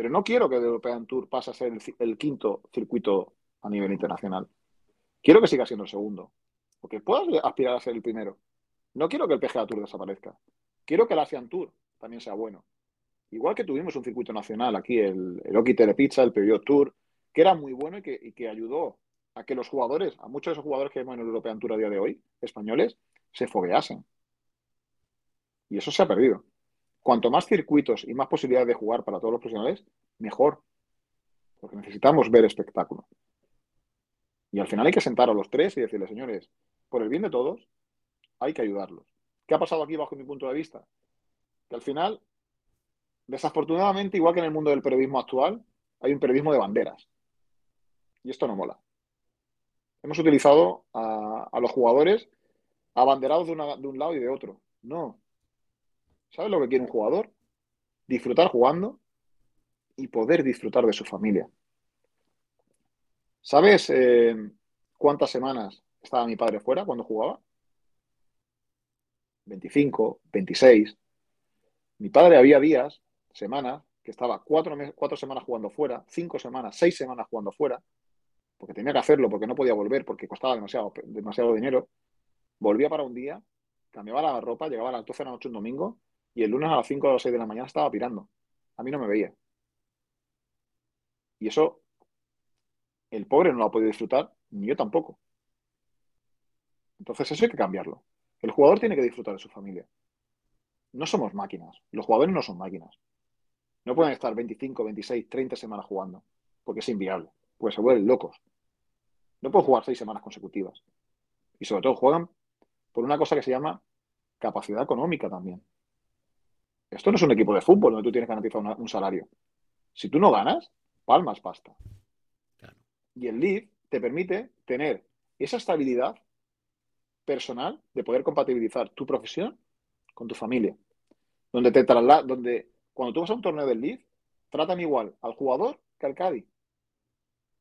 Pero no quiero que el European Tour pase a ser el, quinto circuito a nivel internacional. Quiero que siga siendo el segundo. Porque puedas aspirar a ser el primero. No quiero que el PGA Tour desaparezca. Quiero que el Asian Tour también sea bueno. Igual que tuvimos un circuito nacional aquí, el, el Oki Telepizza, el Period Tour, que era muy bueno y que, ayudó a que los jugadores, a muchos de esos jugadores que vemos en el European Tour a día de hoy, españoles, se fogueasen. Y eso se ha perdido. Cuanto más circuitos y más posibilidades de jugar para todos los profesionales, mejor. Porque necesitamos ver espectáculo. Y al final hay que sentar a los tres y decirles, señores, por el bien de todos, hay que ayudarlos. ¿Qué ha pasado aquí bajo mi punto de vista? Que al final, desafortunadamente, igual que en el mundo del periodismo actual, hay un periodismo de banderas. Y esto no mola. Hemos utilizado a, los jugadores abanderados de, un lado y de otro. No. ¿Sabes lo que quiere un jugador? Disfrutar jugando y poder disfrutar de su familia. ¿Sabes eh, cuántas semanas estaba mi padre fuera cuando jugaba? 25, 26. Mi padre había días, semanas, que estaba cuatro, cuatro semanas jugando fuera, cinco semanas, seis semanas jugando fuera, porque tenía que hacerlo, porque no podía volver, porque costaba demasiado, demasiado dinero, volvía para un día, cambiaba la ropa, llegaba a las 12 de la noche un domingo y el lunes a las 5 o las 6 de la mañana estaba pirando. A mí no me veía. Y eso, el pobre no lo ha podido disfrutar, ni yo tampoco. Entonces eso hay que cambiarlo. El jugador tiene que disfrutar de su familia. No somos máquinas. Los jugadores no son máquinas. No pueden estar 25, 26, 30 semanas jugando, porque es inviable, porque se vuelven locos. No pueden jugar seis semanas consecutivas. Y sobre todo juegan por una cosa que se llama capacidad económica también. Esto no es un equipo de fútbol donde tú tienes garantizado un salario. Si tú no ganas, palmas pasta. Y el lead te permite tener esa estabilidad personal de poder compatibilizar tu profesión con tu familia. Donde te traslada, donde cuando tú vas a un torneo del lead, tratan igual al jugador que al Cádiz.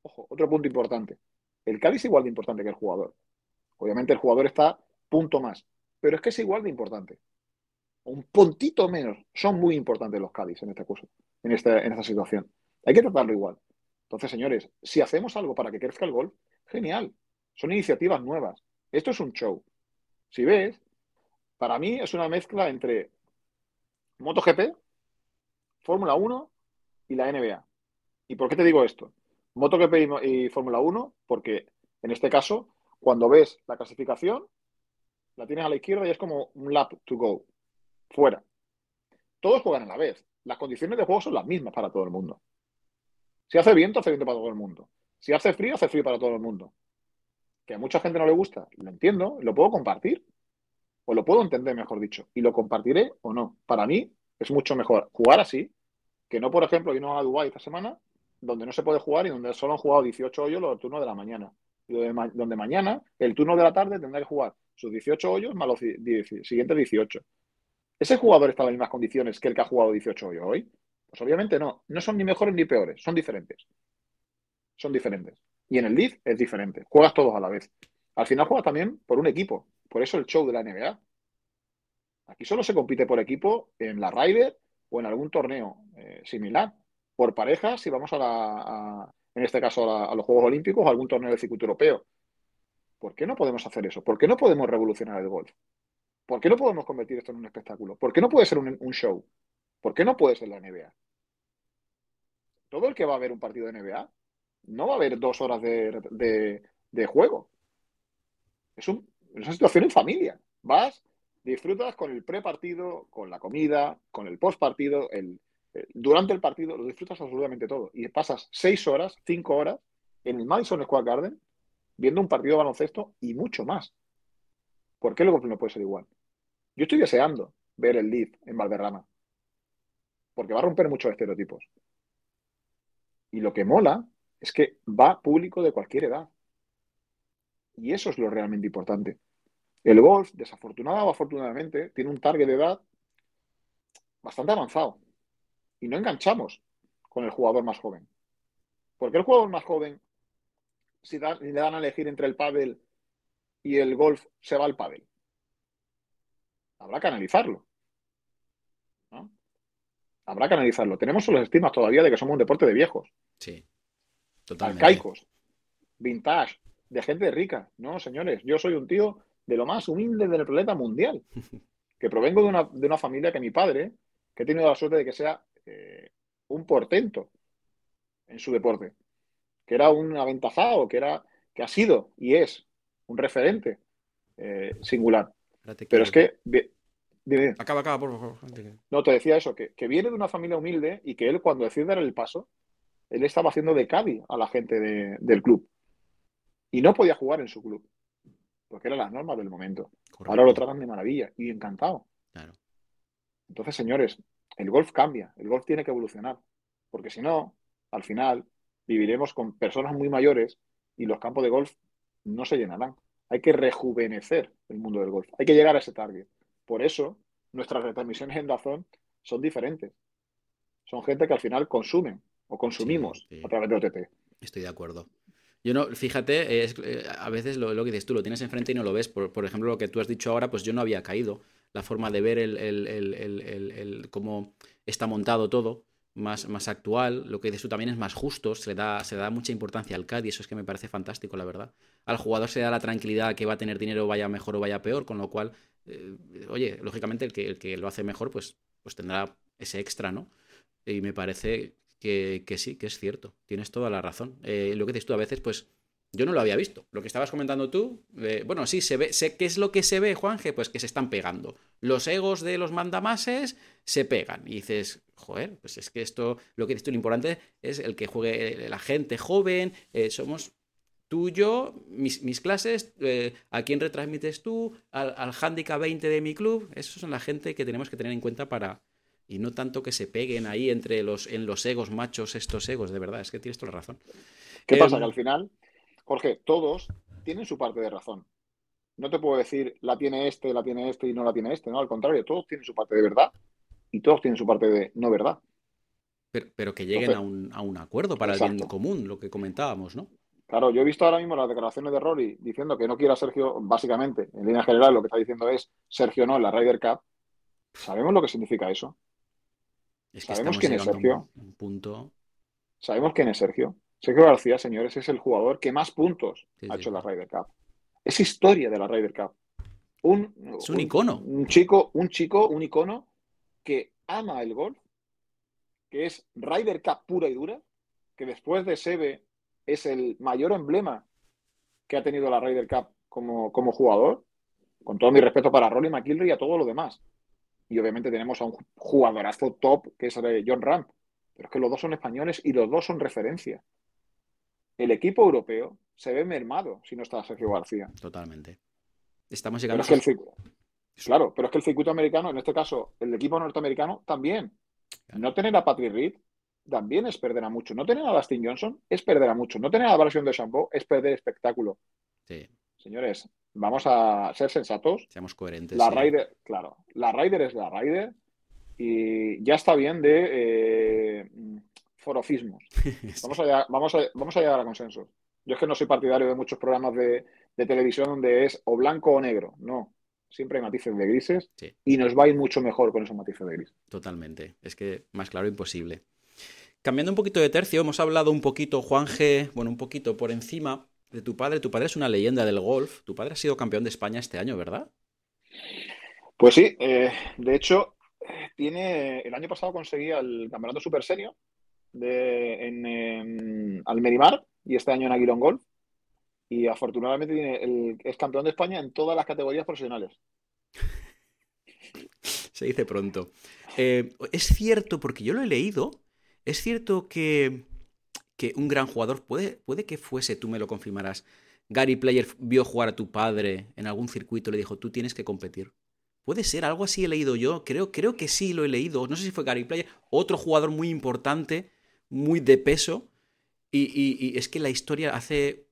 Ojo, otro punto importante. El Cádiz es igual de importante que el jugador. Obviamente el jugador está punto más, pero es que es igual de importante. Un puntito menos. Son muy importantes los Cádiz en este curso. en esta, en esta situación. Hay que tratarlo igual. Entonces, señores, si hacemos algo para que crezca el golf, genial. Son iniciativas nuevas. Esto es un show. Si ves, para mí es una mezcla entre MotoGP, Fórmula 1 y la NBA. ¿Y por qué te digo esto? MotoGP y, y Fórmula 1, porque en este caso, cuando ves la clasificación, la tienes a la izquierda y es como un lap to go. Fuera. Todos juegan a la vez. Las condiciones de juego son las mismas para todo el mundo. Si hace viento, hace viento para todo el mundo. Si hace frío, hace frío para todo el mundo. Que a mucha gente no le gusta, lo entiendo, lo puedo compartir. O lo puedo entender, mejor dicho. Y lo compartiré o no. Para mí es mucho mejor jugar así que no, por ejemplo, irnos a Dubái esta semana, donde no se puede jugar y donde solo han jugado 18 hoyos los turnos de la mañana. Y donde, mañana, el turno de la tarde, tendrá que jugar sus 18 hoyos más los siguientes 18. ¿Ese jugador está en las mismas condiciones que el que ha jugado 18 hoyos hoy? Pues obviamente no. No son ni mejores ni peores, son diferentes. Son diferentes. Y en el League es diferente. Juegas todos a la vez. Al final juegas también por un equipo. Por eso el show de la NBA. Aquí solo se compite por equipo en la Ryder o en algún torneo eh, similar. Por parejas, si vamos a, la, en este caso a, los Juegos Olímpicos o algún torneo de circuito europeo. ¿Por qué no podemos hacer eso? ¿Por qué no podemos revolucionar el golf? ¿Por qué no podemos convertir esto en un espectáculo? ¿Por qué no puede ser un, show? ¿Por qué no puede ser la NBA? Todo el que va a ver un partido de NBA no va a ver dos horas de, juego. Es, una situación en familia. Vas, disfrutas con el pre-partido, con la comida, con el post-partido, el, durante el partido, lo disfrutas absolutamente todo. Y pasas seis horas, cinco horas en el Madison Square Garden viendo un partido de baloncesto y mucho más. ¿Por qué luego no puede ser igual? Yo estoy deseando ver el Leaf en Valderrama. Porque va a romper muchos estereotipos. Y lo que mola es que va público de cualquier edad. Y eso es lo realmente importante. El golf, desafortunado o afortunadamente, tiene un target de edad bastante avanzado. Y no enganchamos con el jugador más joven. Porque el jugador más joven, si le dan a elegir entre el pádel y el golf, se va al pádel. Habrá que analizarlo. Habrá que analizarlo. Tenemos los estimas todavía de que somos un deporte de viejos. Sí. Totalmente. Arcaicos. Vintage. De gente rica. No, señores. Yo soy un tío de lo más humilde del planeta mundial. Que provengo de una, de una familia que mi padre, que he tenido la suerte de que sea eh, un portento en su deporte, que era un aventajado, que, era, que ha sido y es un referente eh, singular. Pero es que... Acaba, acaba, por favor. No, te decía eso, que, viene de una familia humilde y que él cuando decide dar el paso, él estaba haciendo de Cádiz a la gente del club. Y no podía jugar en su club, porque eran las normas del momento. Ahora lo tratan de maravilla y encantado. Entonces, señores, el golf cambia, el golf tiene que evolucionar, porque si no, al final viviremos con personas muy mayores y los campos de golf no se llenarán. Hay que rejuvenecer el mundo del golf, hay que llegar a ese target. Por eso, nuestras retransmisiones en Dazón son diferentes. Son gente que al final consumen o consumimos a través de OTT. Estoy de acuerdo. Yo no, fíjate, es, eh, a veces lo, que dices tú, lo tienes enfrente y no lo ves. Por, por, ejemplo, lo que tú has dicho ahora, pues yo no había caído. La forma de ver el, el, el, cómo está montado todo más, más actual. Lo que dices tú también es más justo, se le da, se da mucha importancia al CAD y eso es que me parece fantástico, la verdad. Al jugador se da la tranquilidad que va a tener dinero, vaya mejor o vaya peor, con lo cual, eh, oye, lógicamente el que, el que lo hace mejor, pues, pues tendrá ese extra, ¿no? Y me parece que, sí, que es cierto. Tienes toda la razón. Eh, lo que dices tú, a veces, pues yo no lo había visto. Lo que estabas comentando tú, eh, bueno, sí, se ve, sé qué es lo que se ve, Juanje, pues que se están pegando. Los egos de los mandamases se pegan. Y dices, joder, pues es que esto, lo que dices tú, lo importante es el que juegue eh, la gente joven, eh, somos tú, yo, mis, clases, a quién retransmites tú, al, al handicap 20 de mi club, esos son la gente que tenemos que tener en cuenta para... Y no tanto que se peguen ahí entre los, en los egos machos, estos egos, de verdad, es que tienes toda la razón. ¿Qué pasa? Que al final Jorge, todos tienen su parte de razón. No te puedo decir la tiene este, la tiene este y no la tiene este, no, al contrario, todos tienen su parte de verdad y todos tienen su parte de no verdad. Pero, que lleguen a, un, acuerdo para el bien común, lo que comentábamos, ¿no? Claro, yo he visto ahora mismo las declaraciones de Rory diciendo que no quiere a Sergio, básicamente, en línea general, lo que está diciendo es Sergio no en la Ryder Cup. ¿Sabemos lo que significa eso? Es que ¿Sabemos quién es un- Sergio? un punto. ¿Sabemos quién es Sergio? Sergio García, señores, es el jugador que más puntos Sí, ha sí, hecho en la. Ryder Cup. Es historia de la Ryder Cup. Un, Es un icono. Un chico, un chico, un icono que ama el golf, que es Ryder Cup pura y dura, que después de Seve es el mayor emblema que ha tenido la Ryder Cup como, como jugador, con todo mi respeto para Rory McIlroy y a todo lo demás. Y obviamente tenemos a un jugadorazo top que es John Ram. Pero es que los dos son españoles y los dos son referencia. El equipo europeo se ve mermado si no está Sergio García. Totalmente. Estamos Pero llegando es que el a... circuito, claro, pero es que el circuito americano, en este caso, el equipo norteamericano también. No tener a Patrick Reed también es perder a mucho. No tener a Dustin Johnson es perder a mucho. No tener a la versión de Shampoo es perder espectáculo. Sí, Señores, vamos a ser sensatos. seamos coherentes. La sí. Ryder, claro, la Ryder es la Ryder y ya está bien de eh, forofismos. Vamos a, llegar, vamos, a, vamos a llegar a consensos. Yo es que no soy partidario de muchos programas de, de televisión donde es o blanco o negro. No, siempre hay matices de grises Sí. y nos va a ir mucho mejor con esos matices de gris. Totalmente. Es que más claro imposible. Cambiando un poquito de tercio, hemos hablado un poquito, Juan G, bueno, un poquito por encima de tu padre. Tu padre es una leyenda del golf. Tu padre ha sido campeón de España este año, ¿verdad? Pues sí, eh, de hecho, eh, tiene el año pasado conseguía el campeonato super senior de, en, en Almerimar y este año en Aguilón Golf. Y afortunadamente es campeón de España en todas las categorías profesionales. Se dice pronto. Eh, es cierto, porque yo lo he leído, es cierto que, que un gran jugador, puede, puede que fuese, tú me lo confirmarás, Gary Player vio jugar a tu padre en algún circuito y le dijo, tú tienes que competir. Puede ser, algo así he leído yo, creo, creo que sí lo he leído, no sé si fue Gary Player, otro jugador muy importante, muy de peso, y, y- es que la historia hace,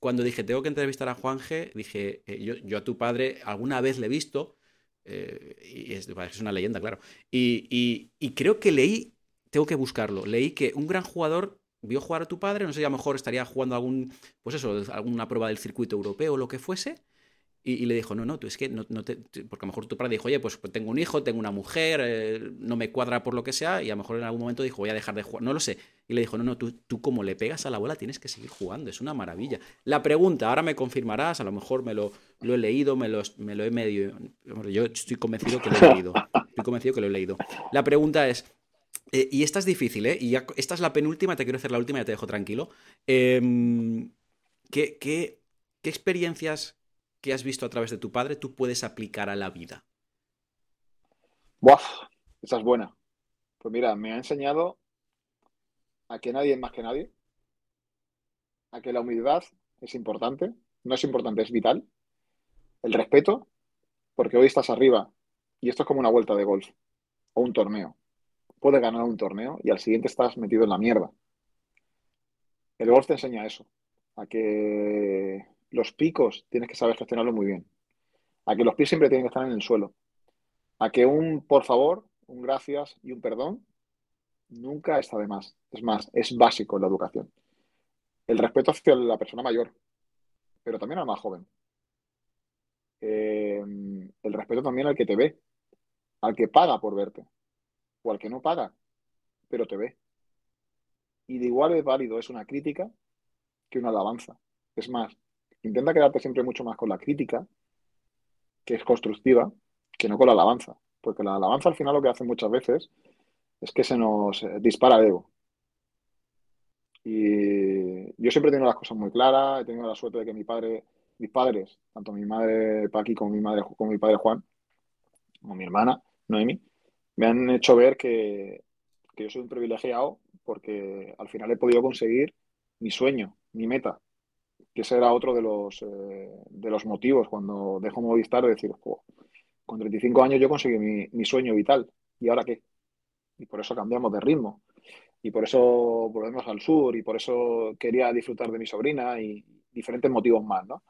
cuando dije, tengo que entrevistar a Juan G, dije, eh, yo, yo a tu padre alguna vez le he visto, eh, y es, es una leyenda, claro, y, y- y creo que leí, tengo que buscarlo, leí que un gran jugador vio jugar a tu padre, no sé, a lo mejor estaría jugando algún, pues eso, alguna prueba del circuito europeo o lo que fuese, y, le dijo, no, no, tú es que no, no Porque a lo mejor tu padre dijo, oye, pues tengo un hijo, tengo una mujer, eh, no me cuadra por lo que sea, y a lo mejor en algún momento dijo, voy a dejar de jugar, no lo sé. Y le dijo, no, no, tú, tú como le pegas a la bola tienes que seguir jugando, es una maravilla. La pregunta, ahora me confirmarás, a lo mejor me lo, he leído, me lo, me lo he medio... Yo estoy convencido que lo he leído, estoy convencido que lo he leído. La pregunta es, eh, y esta es difícil, ¿eh? Y esta es la penúltima, te quiero hacer la última, ya te dejo tranquilo. Em, ¿qué, qué, qué experiencias que has visto a través de tu padre tú puedes aplicar a la vida? ¡Buaf! Esa es buena. Pues mira, me ha enseñado a que nadie es más que nadie, a que la humildad es importante, no es importante, es vital, el respeto, porque hoy estás arriba y esto es como una vuelta de golf o un torneo. Puedes ganar un torneo y al siguiente estás metido en la mierda. El golf te enseña eso, a que los picos tienes que saber gestionarlo muy bien, a que los pies siempre tienen que estar en el suelo, a que un por favor, un gracias y un perdón nunca está de más. Es más, es básico en la educación. El respeto hacia la persona mayor, pero también al más joven. Eh, el respeto también al que te ve, al que paga por verte, o al que no paga, pero te ve. Y de igual es válido, es una crítica que una alabanza. Es más, intenta quedarte siempre mucho más con la crítica, que es constructiva, que no con la alabanza. Porque la alabanza al final lo que hace muchas veces es que se nos eh, dispara el ego. Y yo siempre he tenido las cosas muy claras, he tenido la suerte de que mi padre, mis padres, tanto mi madre Paqui como mi madre, como mi padre Juan, como mi hermana Noemi, me han hecho ver que, que yo soy un privilegiado porque al final he podido conseguir mi sueño, mi meta, que ese era otro de los, eh, de los motivos cuando dejo Movistar de decir, "Jo, con 35 años yo conseguí mi, mi sueño vital, ¿y ahora qué? Y por eso cambiamos de ritmo, y por eso volvemos al sur, y por eso quería disfrutar de mi sobrina y diferentes motivos más, ¿no?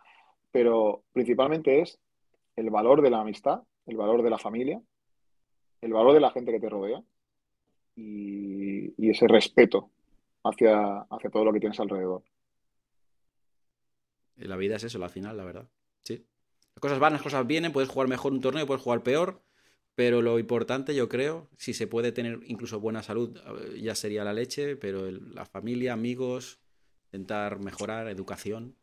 Pero principalmente es el valor de la amistad, el valor de la familia, el valor de la gente que te rodea y, y ese respeto hacia, hacia todo lo que tienes alrededor. La vida es eso, al final, la verdad. Sí. Las cosas van, las cosas vienen, puedes jugar mejor un torneo, puedes jugar peor. pero lo importante yo creo, si se puede tener incluso buena salud, ya sería la leche, pero la familia, amigos, intentar mejorar, educación.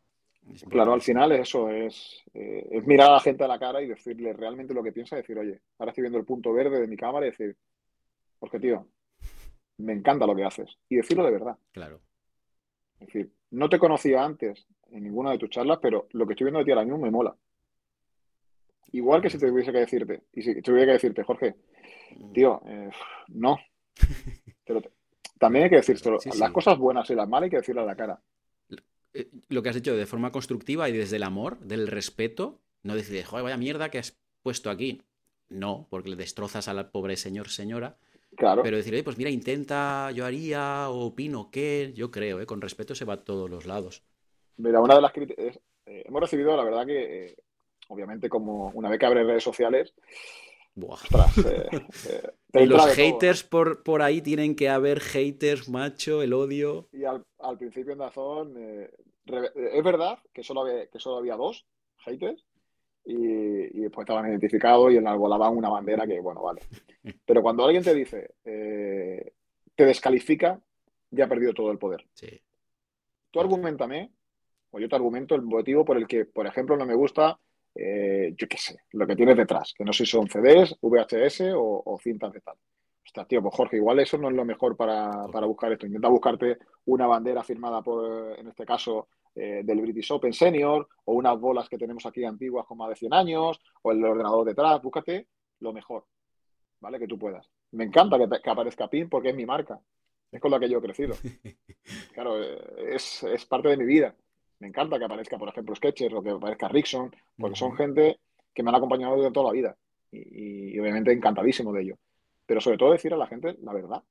Claro, al final eso es, eh, es mirar a la gente a la cara y decirle realmente lo que piensa, decir, oye, ahora estoy viendo el punto verde de mi cámara y decir, porque tío, me encanta lo que haces. Y decirlo de verdad. Claro. Es decir, no te conocía antes en ninguna de tus charlas, pero lo que estoy viendo de ti ahora mismo me mola. Igual que si te tuviese que decirte, y si tuviera que decirte, Jorge, mm. tío, eh, no. Pero también hay que decir, las cosas buenas y las malas hay que decirlas a la cara. Eh, lo que has dicho de forma constructiva y desde el amor, del respeto, no decir, joder, vaya mierda que has puesto aquí. No, porque le destrozas a la pobre señor, señora. Claro. Pero decir, pues mira, intenta, yo haría, o opino que, yo creo, ¿eh? con respeto se va a todos los lados. Mira, una de las críticas, eh, hemos recibido, la verdad que, eh, obviamente, como una vez que abre redes sociales, Buah. y los haters por, por ahí tienen que haber haters, macho, el odio. Y al, principio en Dazón, es verdad que solo, había, que solo había dos haters, y, después estaban identificados y en la volaban una bandera que, bueno, vale. Pero cuando alguien te dice, eh, te descalifica, ya ha perdido todo el poder. Sí. Tú argumentame, o yo te argumento el motivo por el que, por ejemplo, no me gusta, eh, yo qué sé, lo que tienes detrás, que no sé si son CDs, VHS o, cintas de tal. Ostras, tío, pues Jorge, igual eso no es lo mejor para, para buscar esto. Intenta buscarte una bandera firmada por, en este caso, eh, del British Open Senior, o unas bolas que tenemos aquí antiguas con más de 100 años, o el ordenador detrás, búscate lo mejor, ¿vale? Que tú puedas. Me encanta que, aparezca PIN porque es mi marca, es con la que yo he crecido. Claro, eh, es, parte de mi vida. Me encanta que aparezca, por ejemplo, Sketcher o que aparezca Rickson, porque son gente que me han acompañado durante toda la vida. Y, obviamente encantadísimo de ello. Pero sobre todo decir a la gente la verdad.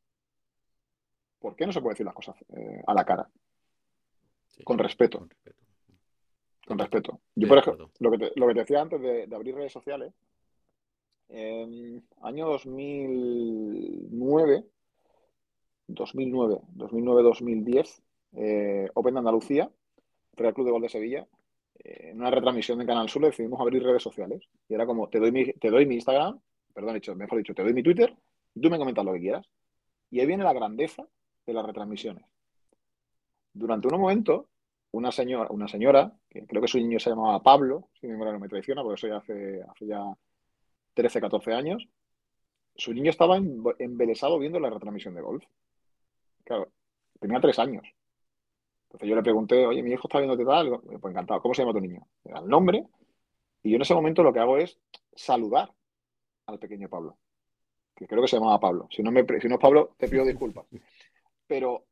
¿Por qué no se puede decir las cosas eh, a la cara? Con respeto. Con respeto. Yo, por ejemplo, lo que, te, lo que te decía antes de, abrir redes sociales, en año 2009, 2009, 2009-2010, eh, Open de Andalucía, Real Club de Gol de Sevilla, eh, en una retransmisión de Canal Sur decidimos abrir redes sociales. Y era como, te doy mi, te doy mi Instagram, perdón, dicho, mejor dicho, te doy mi Twitter, y tú me comentas lo que quieras. Y ahí viene la grandeza de las retransmisiones durante un momento, una señora, una señora, que creo que su niño se llamaba Pablo, si mi memoria no me traiciona, porque eso ya hace, hace ya 13, 14 años, su niño estaba embelesado viendo la retransmisión de golf. Claro, tenía tres años. Entonces yo le pregunté, oye, mi hijo está viendo tal, pues encantado, ¿cómo se llama tu niño? era el nombre, y yo en ese momento lo que hago es saludar al pequeño Pablo, que creo que se llamaba Pablo. Si no, me, si no es Pablo, te pido disculpas. Pero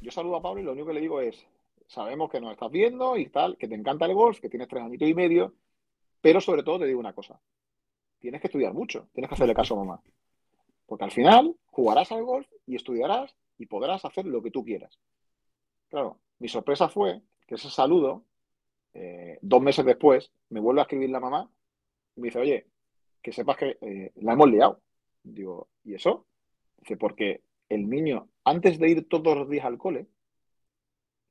yo saludo a Pablo y lo único que le digo es, sabemos que nos estás viendo y tal, que te encanta el golf, que tienes tres añitos y medio, pero sobre todo te digo una cosa, tienes que estudiar mucho, tienes que hacerle caso a mamá. Porque al final jugarás al golf y estudiarás y podrás hacer lo que tú quieras. Claro, mi sorpresa fue que ese saludo, eh, dos meses después, me vuelve a escribir la mamá y me dice, oye, que sepas que eh, la hemos liado. Digo, ¿y eso? Dice, porque el niño, antes de ir todos los días al cole,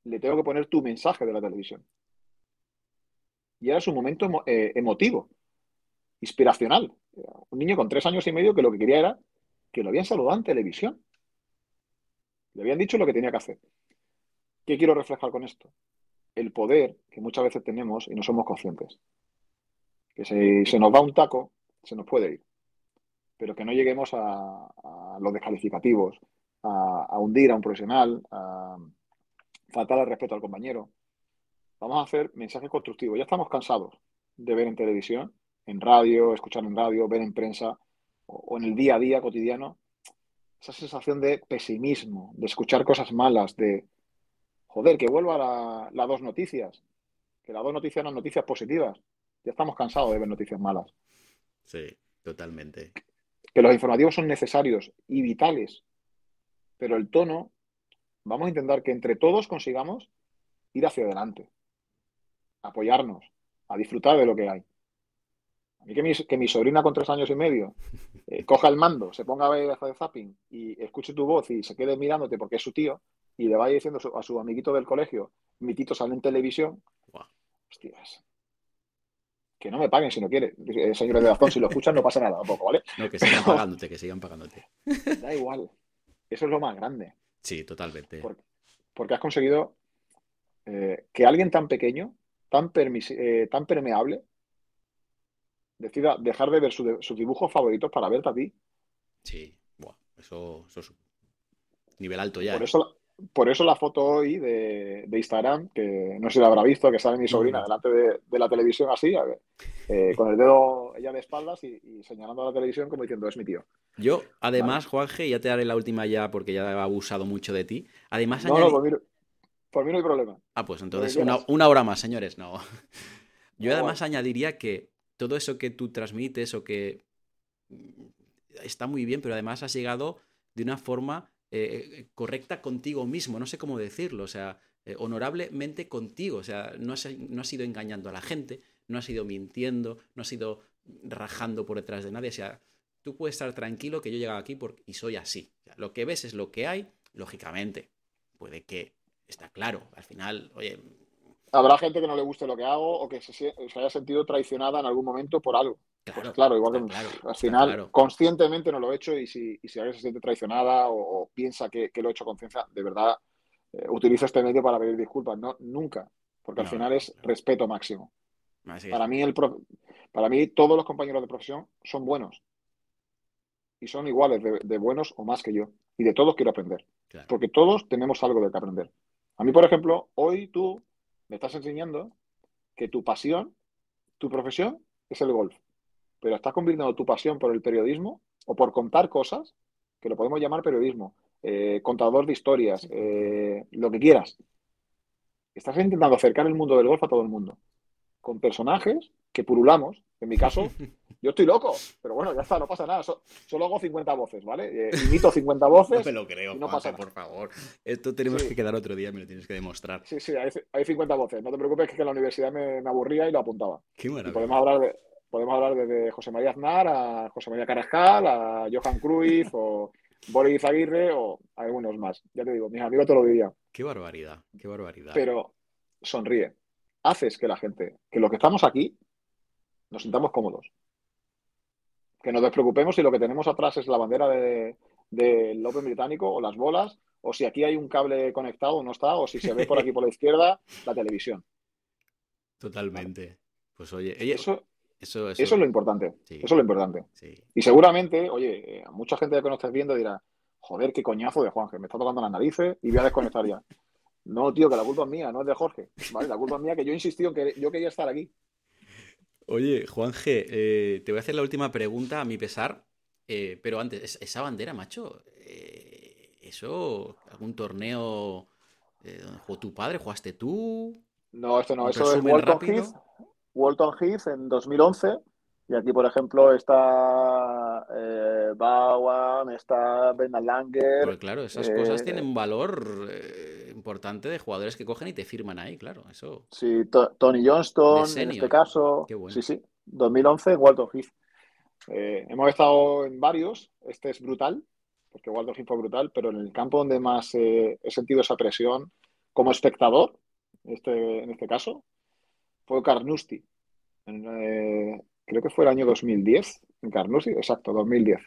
le tengo que poner tu mensaje de la televisión. Y era su momento eh, emotivo, inspiracional. Un niño con tres años y medio que lo que quería era que lo habían saludado en televisión. Le habían dicho lo que tenía que hacer. ¿Qué quiero reflejar con esto? El poder que muchas veces tenemos y no somos conscientes. Que si se nos va un taco, se nos puede ir pero que no lleguemos a, los descalificativos, a, hundir a un profesional, a faltar al respeto al compañero. Vamos a hacer mensajes constructivos. Ya estamos cansados de ver en televisión, en radio, escuchar en radio, ver en prensa o, en el día a día cotidiano esa sensación de pesimismo, de escuchar cosas malas, de joder, que vuelva las dos noticias, que las dos noticias son noticias positivas. Ya estamos cansados de ver noticias malas. Sí, totalmente que los informativos son necesarios y vitales, pero el tono, vamos a intentar que entre todos consigamos ir hacia adelante, apoyarnos, a disfrutar de lo que hay. A mí que mi, que mi sobrina con tres años y medio eh, coja el mando, se ponga a ver de zapping y escuche tu voz y se quede mirándote porque es su tío y le vaya diciendo a su amiguito del colegio, mi tito sale en televisión, hostias. Que no me paguen si no quiere. Eh, señores de Dazón, si lo escuchan no pasa nada tampoco, ¿vale? No, que sigan pagándote, que sigan pagándote. Da igual. Eso es lo más grande. Sí, totalmente. Porque, has conseguido eh, que alguien tan pequeño, tan, eh, tan permeable, decida dejar de ver sus dibujos favoritos para verte a ti. Sí, eso, eso es nivel alto ya. Por eso, por eso la foto hoy de, Instagram, que no sé si la habrá visto, que sale mi sobrina delante de, la televisión así, eh, con el dedo ella de espaldas y, señalando a la televisión como diciendo, es mi tío. Yo, además, Juanje, ya te daré la última ya porque ya he abusado mucho de ti. Además, no, no, por mí, no hay problema. Ah, pues entonces una, hora más, señores, no. Yo además añadiría que todo eso que tú transmites o que está muy bien, pero además has llegado de una forma eh, correcta contigo mismo, no sé cómo decirlo, o sea, eh, honorablemente contigo, o sea, no has, no has ido engañando a la gente, no has ido mintiendo, no has ido rajando por detrás de nadie, o sea, tú puedes estar tranquilo que yo he llegado aquí y soy así. lo que ves es lo que hay, lógicamente, puede que, está claro, al final, oye... Habrá gente que no le guste lo que hago o que se haya sentido traicionada en algún momento por algo. Claro, claro igual que al final conscientemente no lo he hecho y si, y si alguien se siente traicionada o, piensa que, lo he hecho con conciencia, de verdad eh, utilizo este medio para pedir disculpas. No, nunca, porque al final es respeto máximo. para, mí el para mí todos los compañeros de profesión son buenos y son iguales de, buenos o más que yo. Y de todos quiero aprender, porque todos tenemos algo de que aprender. A mí, por ejemplo, hoy tú me estás enseñando que tu pasión, tu profesión es el golf pero estás convirtiendo tu pasión por el periodismo o por contar cosas, que lo podemos llamar periodismo, eh, contador de historias, eh, lo que quieras. Estás intentando acercar el mundo del golf a todo el mundo, con personajes que purulamos. En mi caso, yo estoy loco, pero bueno, ya está, no pasa nada. solo hago 50 voces, ¿vale? Eh, imito 50 voces. No me lo creo, no pasa por favor. Esto tenemos que quedar otro día, me lo tienes que demostrar. Sí, sí, hay, 50 voces. No te preocupes, que en la universidad me, aburría y lo apuntaba. Qué maravilla. podemos hablar de, podemos hablar desde José María Aznar a José María Carajal, a Johan Cruyff o Boris Aguirre o algunos más. Ya te digo, mis amigos te lo dirían. Qué barbaridad, qué barbaridad. Pero sonríe. Haces que la gente, que los que estamos aquí, nos sintamos cómodos. Que nos despreocupemos si lo que tenemos atrás es la bandera del de, Open británico o las bolas, o si aquí hay un cable conectado o no está, o si se ve por aquí por la izquierda la televisión. Totalmente. Pues oye, eso, eso, es lo importante. Eso es lo importante. Y seguramente, oye, mucha gente que nos estés viendo dirá, joder, qué coñazo de Juanje, me está tocando las narices y voy a desconectar ya. No, tío, que la culpa es mía, no es de Jorge. ¿vale? La culpa es mía que yo he insistido en que yo quería estar aquí. Oye, Juanje, eh, te voy a hacer la última pregunta a mi pesar. Eh, pero antes, esa bandera, macho, eh, ¿eso, algún torneo donde jugó tu padre, jugaste tú? No, esto no, eso es Walton Heath. Walton Heath en 2011. Y aquí, por ejemplo, está eh, Bowen, está Ben Langer. Pues claro, esas cosas eh, tienen un valor eh, importante de jugadores que cogen y te firman ahí, claro. Eso. Sí, Tony Johnston, en este caso. Sí, sí, 2011, Walton Heath. Eh, hemos estado en varios, este es brutal, porque Walton Heath fue brutal, pero en el campo donde más he sentido esa presión como espectador, este, en este caso, fue Carnoustie. Eh, creo que fue el año 2010, en Carnoustie, exacto, 2010.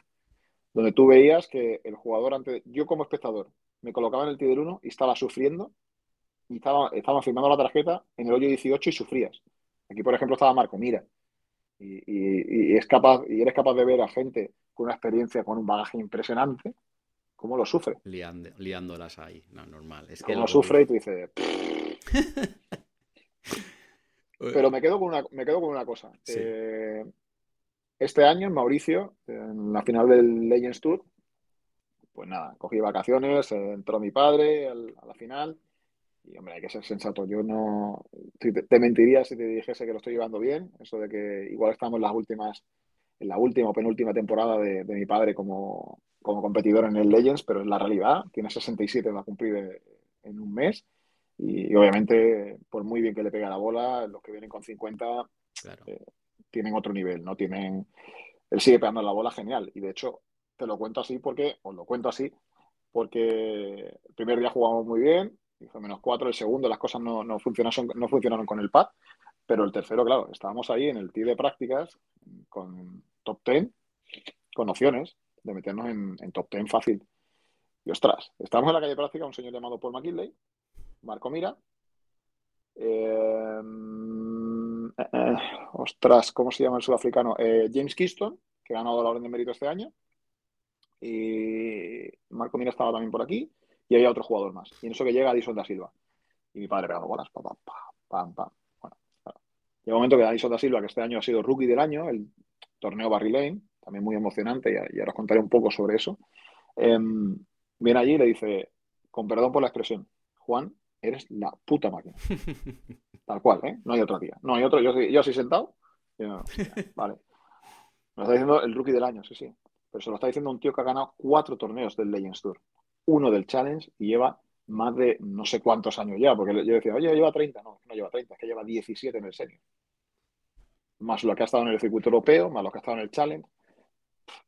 Donde tú veías que el jugador, antes, yo como espectador, me colocaba en el Tider 1 y estaba sufriendo y estaba, estaba firmando la tarjeta en el hoyo 18 y sufrías. Aquí, por ejemplo, estaba Marco Mira. Y, es capaz, y eres capaz de ver a gente con una experiencia, con un bagaje impresionante, cómo lo sufre. liándolas ahí, no, normal. Es que lo sufre y tú dices... Pero me quedo con una, me quedo con una cosa. Eh, este año en Mauricio, en la final del Legends Tour, pues nada, cogí vacaciones, entró mi padre a la final. Y hombre, hay que ser sensato. Yo no te, mentiría si te dijese que lo estoy llevando bien. Eso de que igual estamos en las últimas, en la última o penúltima temporada de, mi padre como, como, competidor en el Legends, pero es la realidad. Tiene 67, va a cumplir en un mes. Y, obviamente, por muy bien que le pega la bola, los que vienen con 50 eh, tienen otro nivel, ¿no? Tienen. Él sigue pegando la bola genial. Y de hecho, te lo cuento así porque, os lo cuento así, porque el primer día jugamos muy bien, hizo menos cuatro, el segundo las cosas no, no, funcionaron, no funcionaron con el pad. Pero el tercero, claro, estábamos ahí en el tee de prácticas con top 10, con opciones de meternos en, top 10 fácil. Y ostras, estábamos en la calle práctica un señor llamado Paul McKinley, Marco Mira. Eh, eh, ostras, ¿cómo se llama el sudafricano? Eh, James Keystone, que ha ganado la Orden de Mérito este año. Y Marco Mira estaba también por aquí. Y había otro jugador más. Y en eso que llega Addison da Silva. Y mi padre pegando bolas. Pam, pam, pam, Bueno, Llega un momento que Addison da Silva, que este año ha sido rookie del año, el torneo Barry Lane, también muy emocionante, y, ahora os contaré un poco sobre eso. Em, viene allí y le dice, con perdón por la expresión, Juan, eres la puta máquina. Tal cual, ¿eh? No hay otra tía. No hay otro. Yo, yo así sentado. vale. Me está diciendo el rookie del año, sí, sí. Pero se lo está diciendo un tío que ha ganado cuatro torneos del Legends Tour. Uno del Challenge y lleva más de no sé cuántos años ya. Porque yo decía, oye, lleva 30. No, no lleva 30, es que lleva 17 en el senior. Más lo que ha estado en el circuito europeo, más lo que ha estado en el Challenge.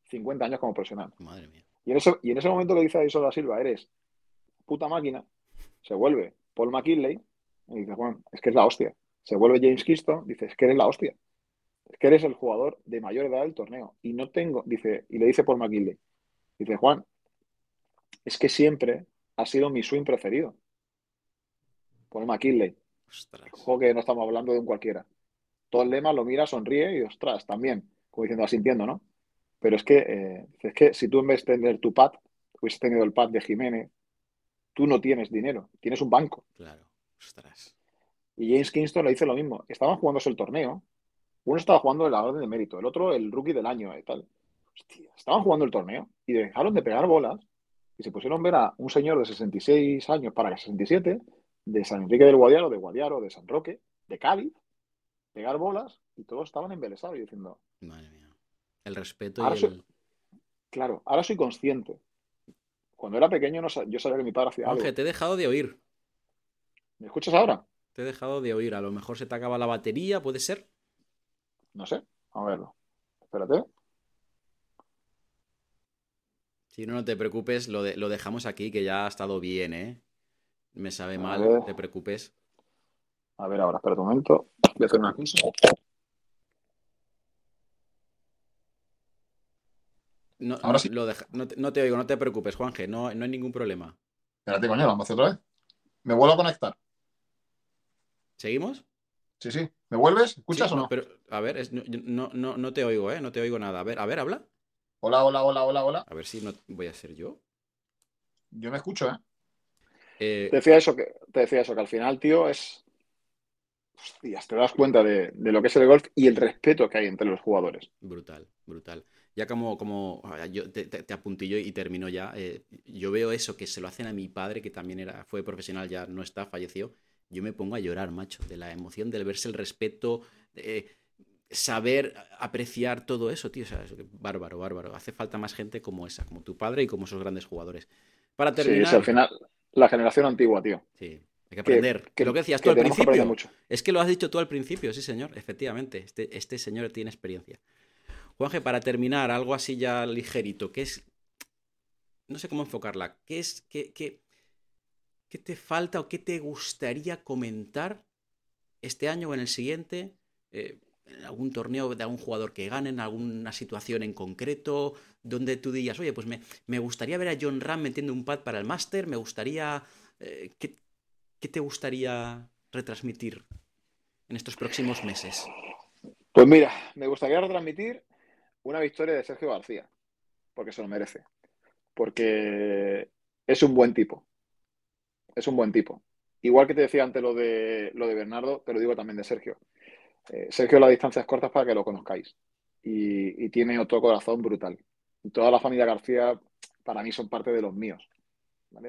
50 años como profesional. Madre mía. Y en ese, y en ese momento que dice a Isola Silva, eres puta máquina, se vuelve Paul McKinley y dice, Juan, es que es la hostia. Se vuelve James Keystone, dice, es que eres la hostia. Es que eres el jugador de mayor edad del torneo. Y no tengo, dice, y le dice Paul McKinley, dice, Juan, es que siempre ha sido mi swing preferido. Paul McKinley. Ojo que no estamos hablando de un cualquiera. Todo el lema lo mira, sonríe y ostras, también, como diciendo, asintiendo, ¿no? Pero es que, eh, es que si tú en vez de tener tu pad, hubieses tenido el pad de Jiménez, tú no tienes dinero, tienes un banco. Claro, ostras. Y James Kingston le dice lo mismo. Estaban jugándose el torneo. Uno estaba jugando la orden de mérito, el otro el rookie del año y tal. Hostia, estaban jugando el torneo y dejaron de pegar bolas y se pusieron a ver a un señor de 66 años para 67, de San Enrique del Guadiaro, de Guadiaro, de San Roque, de Cádiz, pegar bolas y todos estaban embelesados y diciendo. Madre mía. El respeto y el... Claro, ahora soy consciente cuando era pequeño no, yo sabía que mi padre hacía algo. te he dejado de oír. ¿Me escuchas ahora? Te he dejado de oír. A lo mejor se te acaba la batería, ¿puede ser? No sé. Vamos a verlo. Espérate. Si no, no te preocupes, lo, lo dejamos aquí, que ya ha estado bien, ¿eh? Me sabe mal, no te preocupes. A ver, ahora, espera un momento. Voy a hacer una cosa. No, Ahora sí. Lo no, te, oigo, no te preocupes, Juanje, no, no hay ningún problema. Espérate, coño, vamos a hacer otra vez. Me vuelvo a conectar. ¿Seguimos? Sí, sí. ¿Me vuelves? ¿Escuchas o no? Pero, a ver, no, no, no te oigo, ¿eh? No te oigo nada. A ver, a ver, habla. Hola, hola, hola, hola, hola. A ver si no voy a ser yo. Yo me escucho, ¿eh? eh te, decía eso que, te decía eso, que al final, tío, es. Hostias, te das cuenta de, de, lo que es el golf y el respeto que hay entre los jugadores. Brutal, brutal ya como, como yo te, te, apuntillo y termino ya, eh, yo veo eso que se lo hacen a mi padre, que también era, fue profesional, ya no está, falleció, yo me pongo a llorar, macho, de la emoción, del verse el respeto, saber apreciar todo eso, tío, o sea, bárbaro, bárbaro. Hace falta más gente como esa, como tu padre y como esos grandes jugadores. Para terminar... Sí, al final, la generación antigua, tío. Sí. Hay que aprender. Que, lo que decías tú al principio. Es que lo has dicho tú al principio, sí, señor. Efectivamente, este, este señor tiene experiencia. Juanje, para terminar, algo así ya ligerito, ¿qué es... No sé cómo enfocarla. ¿Qué es... Qué, qué te falta o qué te gustaría comentar este año o en el siguiente? Eh, en algún torneo de algún jugador que gane, en alguna situación en concreto, donde tú digas, oye, pues me, me gustaría ver a John Ram metiendo un pad para el máster, me gustaría... Eh, ¿qué, ¿Qué te gustaría retransmitir en estos próximos meses? Pues mira, me gustaría retransmitir una victoria de Sergio García, porque se lo merece. Porque es un buen tipo. Es un buen tipo. Igual que te decía antes lo de, lo de Bernardo, te lo digo también de Sergio. Eh, Sergio las distancias cortas para que lo conozcáis. Y, tiene otro corazón brutal. Toda la familia García, para mí, son parte de los míos.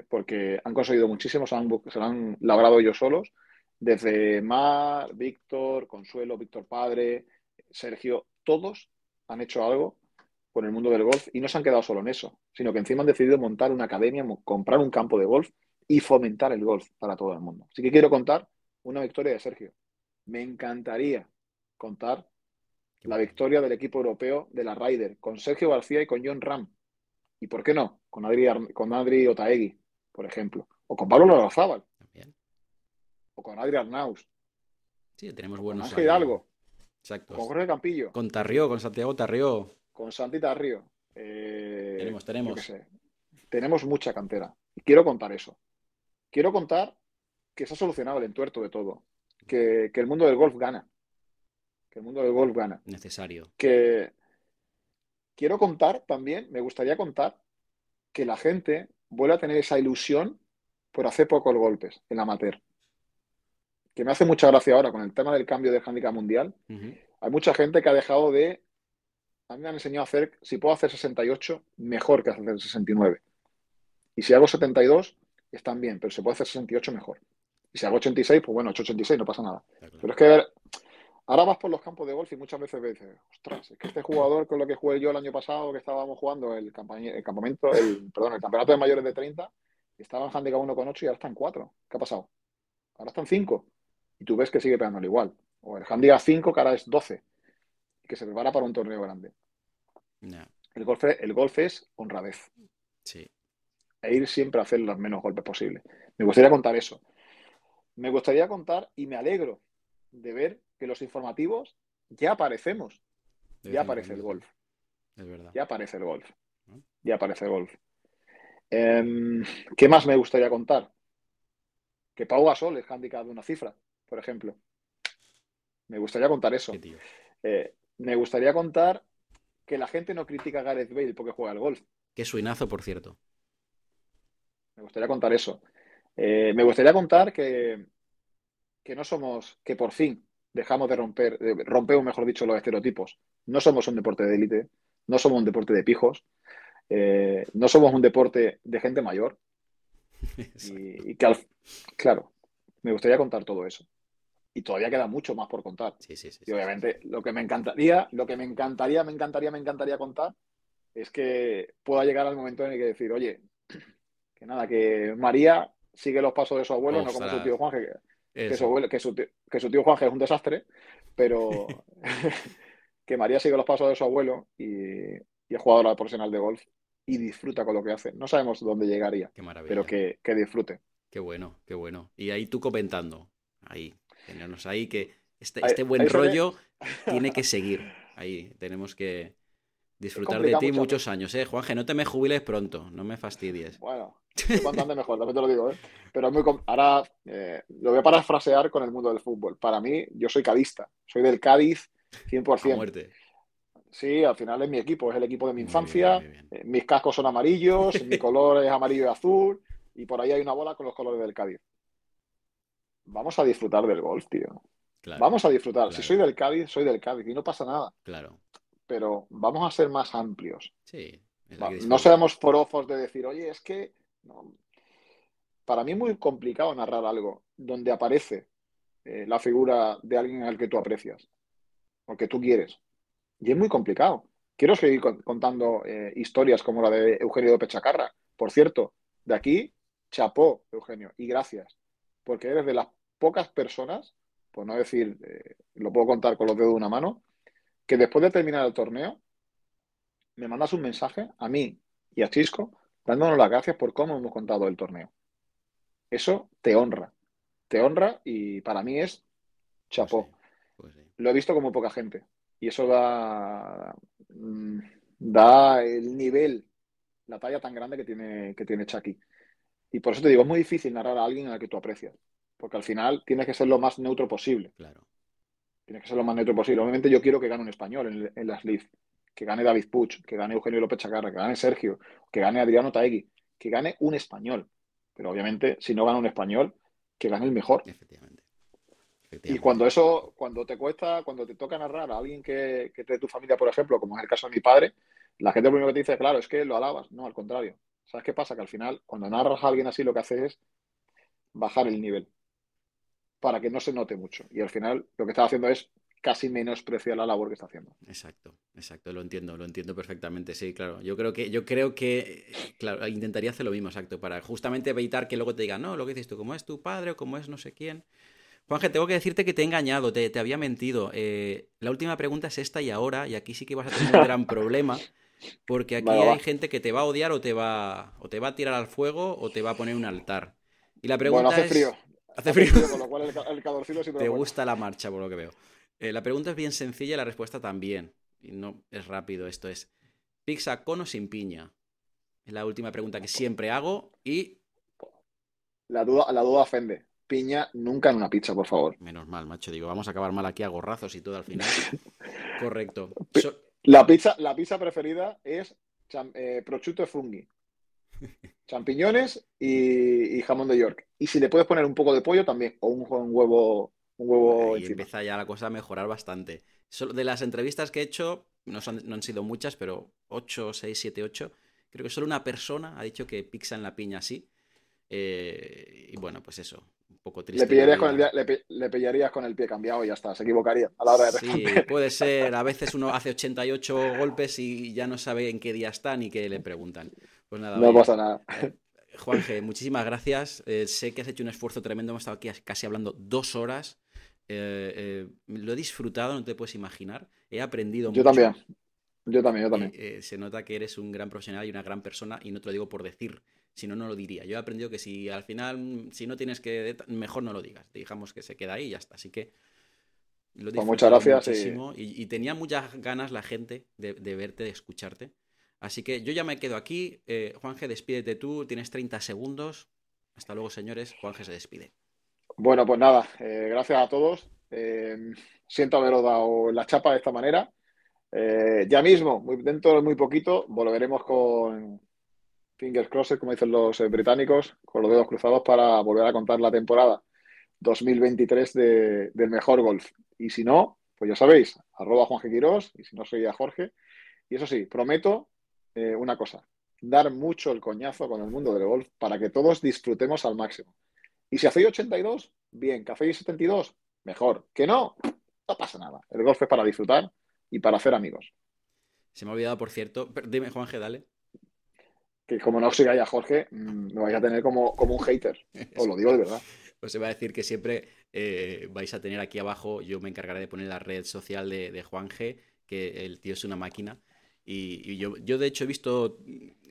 Porque han conseguido muchísimo, se, han, se lo han logrado ellos solos. Desde Mar, Víctor, Consuelo, Víctor Padre, Sergio, todos han hecho algo con el mundo del golf y no se han quedado solo en eso, sino que encima han decidido montar una academia, comprar un campo de golf y fomentar el golf para todo el mundo. Así que quiero contar una victoria de Sergio. Me encantaría contar la victoria del equipo europeo de la Ryder con Sergio García y con John Ram. ¿Y por qué no? Con Adri, con Adri Otaegui, por ejemplo. O con Pablo Lorzábal. O con Adri Arnaus. Sí, tenemos buenos. Ángel Hidalgo. Exacto. Con Jorge Campillo. Con Tarrió, con Santiago Tarrió. Con Santi Tarrío. Eh, tenemos, tenemos. Tenemos mucha cantera. Y quiero contar eso. Quiero contar que se ha solucionado el entuerto de todo. Que, que el mundo del golf gana. Que el mundo del golf gana. Necesario. Que quiero contar también, me gustaría contar que la gente vuelve a tener esa ilusión por hacer pocos golpes en amateur. Que me hace mucha gracia ahora con el tema del cambio del handicap mundial. Hay mucha gente que ha dejado de. A mí me han enseñado a hacer, si puedo hacer 68, mejor que hacer 69. Y si hago 72, están bien, pero se puede hacer 68 mejor. Y si hago 86, pues bueno, 86, no pasa nada. Claro. Pero es que ahora vas por los campos de golf y muchas veces ves, ostras, es que este jugador con lo que jugué yo el año pasado, que estábamos jugando el, el campamento, el, perdón, el campeonato de mayores de 30, estaba en handicap 1,8 y ahora está en 4. ¿Qué ha pasado? Ahora está en 5. Y tú ves que sigue pegándole igual. O el handicap 5, que ahora es 12. Y que se prepara para un torneo grande. El golf, el golf es honradez. Sí. E ir siempre a hacer los menos golpes posibles. Me gustaría contar eso. Me gustaría contar y me alegro de ver que los informativos ya aparecemos. De Ya aparece el golf. Es verdad. Ya aparece el golf. Ya aparece el golf. Em, ¿qué más me gustaría contar? Que Pau Gasol es handicap de una cifra, por ejemplo. Me gustaría contar eso. Eh, me gustaría contar que la gente no critica a Gareth Bale porque juega al golf. Qué suinazo, por cierto. Me gustaría contar eso. Eh, me gustaría contar que, que no somos, que por fin dejamos de romper, de- rompemos, mejor dicho, los estereotipos. No somos un deporte de élite, no somos un deporte de pijos, eh, no somos un deporte de gente mayor. Y, y que al, claro, me gustaría contar todo eso. Y todavía queda mucho más por contar. Sí, sí, sí. Y sí. obviamente lo que me encantaría, lo que me encantaría, me encantaría, me encantaría contar es que pueda llegar al momento en el que decir, oye, que nada, que María sigue los pasos de su abuelo, no como su tío Juanje, que, que su Eso. abuelo- que su tío, que su tío Juanje es un desastre, pero que María sigue los pasos de su abuelo y, y es jugadora profesional de golf y disfruta con lo que hace. No sabemos dónde llegaría, Qué pero que, que disfrute. Qué bueno, qué bueno. Y ahí tú comentando. Ahí. Tenernos ahí que este, Ahí- este buen ahí se ve. rollo tiene que seguir. Ahí. Tenemos que disfrutar de ti muchos años, ¿eh? Juanje, no te me jubiles pronto. No me fastidies. Bueno, cuanto antes mejor, también te lo digo, ¿eh? Pero es muy com- ahora eh, lo voy a parafrasear con el mundo del fútbol. Para mí, yo soy cadista, soy del Cádiz A 100%. muerte. Sí, al final es mi equipo, es el equipo de mi Muy infancia. bien, muy bien. Eh, Mis cascos son amarillos, mi color es amarillo y azul, y por ahí hay una bola con los colores del Cádiz. Vamos a disfrutar del golf, tío. Claro, Vamos a disfrutar. Si soy del Cádiz, soy del Cádiz y no pasa nada. claro. Pero vamos a ser más amplios. Sí. Va, no seamos forofos de decir, oye, es que no. para mí es muy complicado narrar algo donde aparece eh, la figura de alguien al que tú aprecias o que tú quieres. Y es muy complicado. Quiero seguir con- contando eh, historias como la de Eugenio López Chacarra. Por cierto, de aquí, chapó, Eugenio, y gracias, porque eres de las pocas personas, por no decir, eh, lo puedo contar con los dedos de una mano, que después de terminar el torneo, me mandas un mensaje a mí y a Chisco dándonos las gracias por cómo hemos contado el torneo. Eso te honra. Te honra y para mí es chapó. Pues sí, pues sí. Lo he visto como poca gente. Y eso da, mm, da el nivel, la talla tan grande que tiene, que tiene Chucky. Y por eso te digo, es muy difícil narrar a alguien al que tú aprecias. Porque al final tienes que ser lo más neutro posible. Claro. Tienes que ser lo más neutro posible. Obviamente yo quiero que gane un español en, en las. Que gane David Puig, que gane Eugenio López Chacarra, que gane Sergio, que gane Adriano Taegui, que gane un español. Pero obviamente, si no gana un español, que gane el mejor. Efectivamente. Y cuando eso, cuando te cuesta, cuando te toca narrar a alguien que, que es de tu familia, por ejemplo, como es el caso de mi padre, la gente lo primero que te dice, claro, es que lo alabas. No, al contrario. ¿Sabes qué pasa? Que al final, cuando narras a alguien así, lo que haces es bajar el nivel para que no se note mucho. Y al final, lo que estás haciendo es casi menospreciar la labor que está haciendo. Exacto, exacto, lo entiendo, lo entiendo perfectamente, sí, claro. Yo creo que, yo creo que, claro, intentaría hacer lo mismo, exacto, para justamente evitar que luego te digan, no, lo que dices tú, como es tu padre o como es no sé quién. Juanje, tengo que decirte que te he engañado, te, te había mentido. Eh, la última pregunta es esta y ahora, y aquí sí que vas a tener un gran problema, porque aquí Vale, hay va. gente que te va a odiar o te va, o te va a tirar al fuego o te va a poner un altar. Y la Bueno, pregunta hace es... frío. Hace frío. Con lo cual el, el calorcito Te bueno. gusta la marcha, por lo que veo. Eh, la pregunta es bien sencilla y la respuesta también. Y no es rápido, esto es. ¿Pizza con o sin piña? Es la última pregunta que siempre hago y. La duda, la duda ofende. Piña nunca en una pizza, por favor. Menos mal, macho. Digo, vamos a acabar mal aquí a gorrazos y todo al final. Correcto. So- La pizza, la pizza preferida es eh, prosciutto e funghi. Champiñones y, y jamón de York. Y si le puedes poner un poco de pollo también, o un, un huevo, un huevo encima. empieza ya la cosa a mejorar bastante. De las entrevistas que he hecho, no, son- no han sido muchas, pero 8, 6, 7, 8. Creo que solo una persona ha dicho que pizza en la piña sí. Eh, y bueno, pues eso. Poco triste. Le pillarías, la con el, le, pi- le pillarías con el pie cambiado y ya está, se equivocaría a la hora de Sí, puede ser. A veces uno hace 88 golpes y ya no sabe en qué día está ni qué le preguntan. Pues nada, No oye, pasa nada. Juanje, muchísimas gracias. Eh, sé que has hecho un esfuerzo tremendo. Hemos estado aquí casi hablando dos horas. Eh, eh, lo he disfrutado, no te puedes imaginar. He aprendido Yo mucho. también. Yo también, yo también. Eh, eh, se nota que eres un gran profesional y una gran persona y no te lo digo por decir, si no, no lo diría. Yo he aprendido que si al final, si no tienes que, mejor no lo digas. Dejamos que se queda ahí y ya está. Así que lo Pues muchas gracias y- muchísimo y, y tenía muchas ganas la gente de, de verte, de escucharte. Así que yo ya me quedo aquí. Eh, Juanje, despídete tú. Tienes 30 segundos. Hasta luego, señores. Juanje se despide. Bueno, pues nada, eh, gracias a todos. Eh, siento haberos dado la chapa de esta manera. Eh, ya mismo, muy, dentro de muy poquito, volveremos con fingers crossed, como dicen los eh, británicos, con los dedos cruzados para volver a contar la temporada 2023 de- del mejor golf. Y si no, pues ya sabéis, arroba Juanje Quirós, y si no, soy a Jorge. Y eso sí, prometo eh, una cosa, dar mucho el coñazo con el mundo del golf para que todos disfrutemos al máximo. Y si hacéis 82, bien. Que hacéis 72, mejor. Que no, no pasa nada. El golf es para disfrutar y para hacer amigos. Se me ha olvidado, por cierto. dime, Juanje, dale. Que como no sigáis a Jorge, mm, me vais a tener como, como un hater. Os lo digo de verdad. Os iba a decir que siempre eh, vais a tener aquí abajo, yo me encargaré de poner la red social de, de Juan G, que el tío es una máquina. Y, y yo, yo, de hecho, he visto,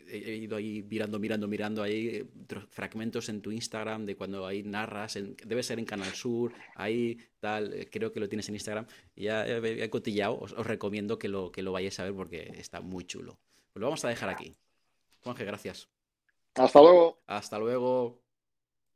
he ido ahí mirando, mirando, mirando ahí eh, fragmentos en tu Instagram de cuando ahí narras, en- debe ser en Canal Sur, ahí tal, eh, creo que lo tienes en Instagram. Ya he, he cotillado, os, os recomiendo que lo, que lo vayáis a ver porque está muy chulo. Pues lo vamos a dejar aquí. Juan G, gracias. Hasta luego. Hasta luego.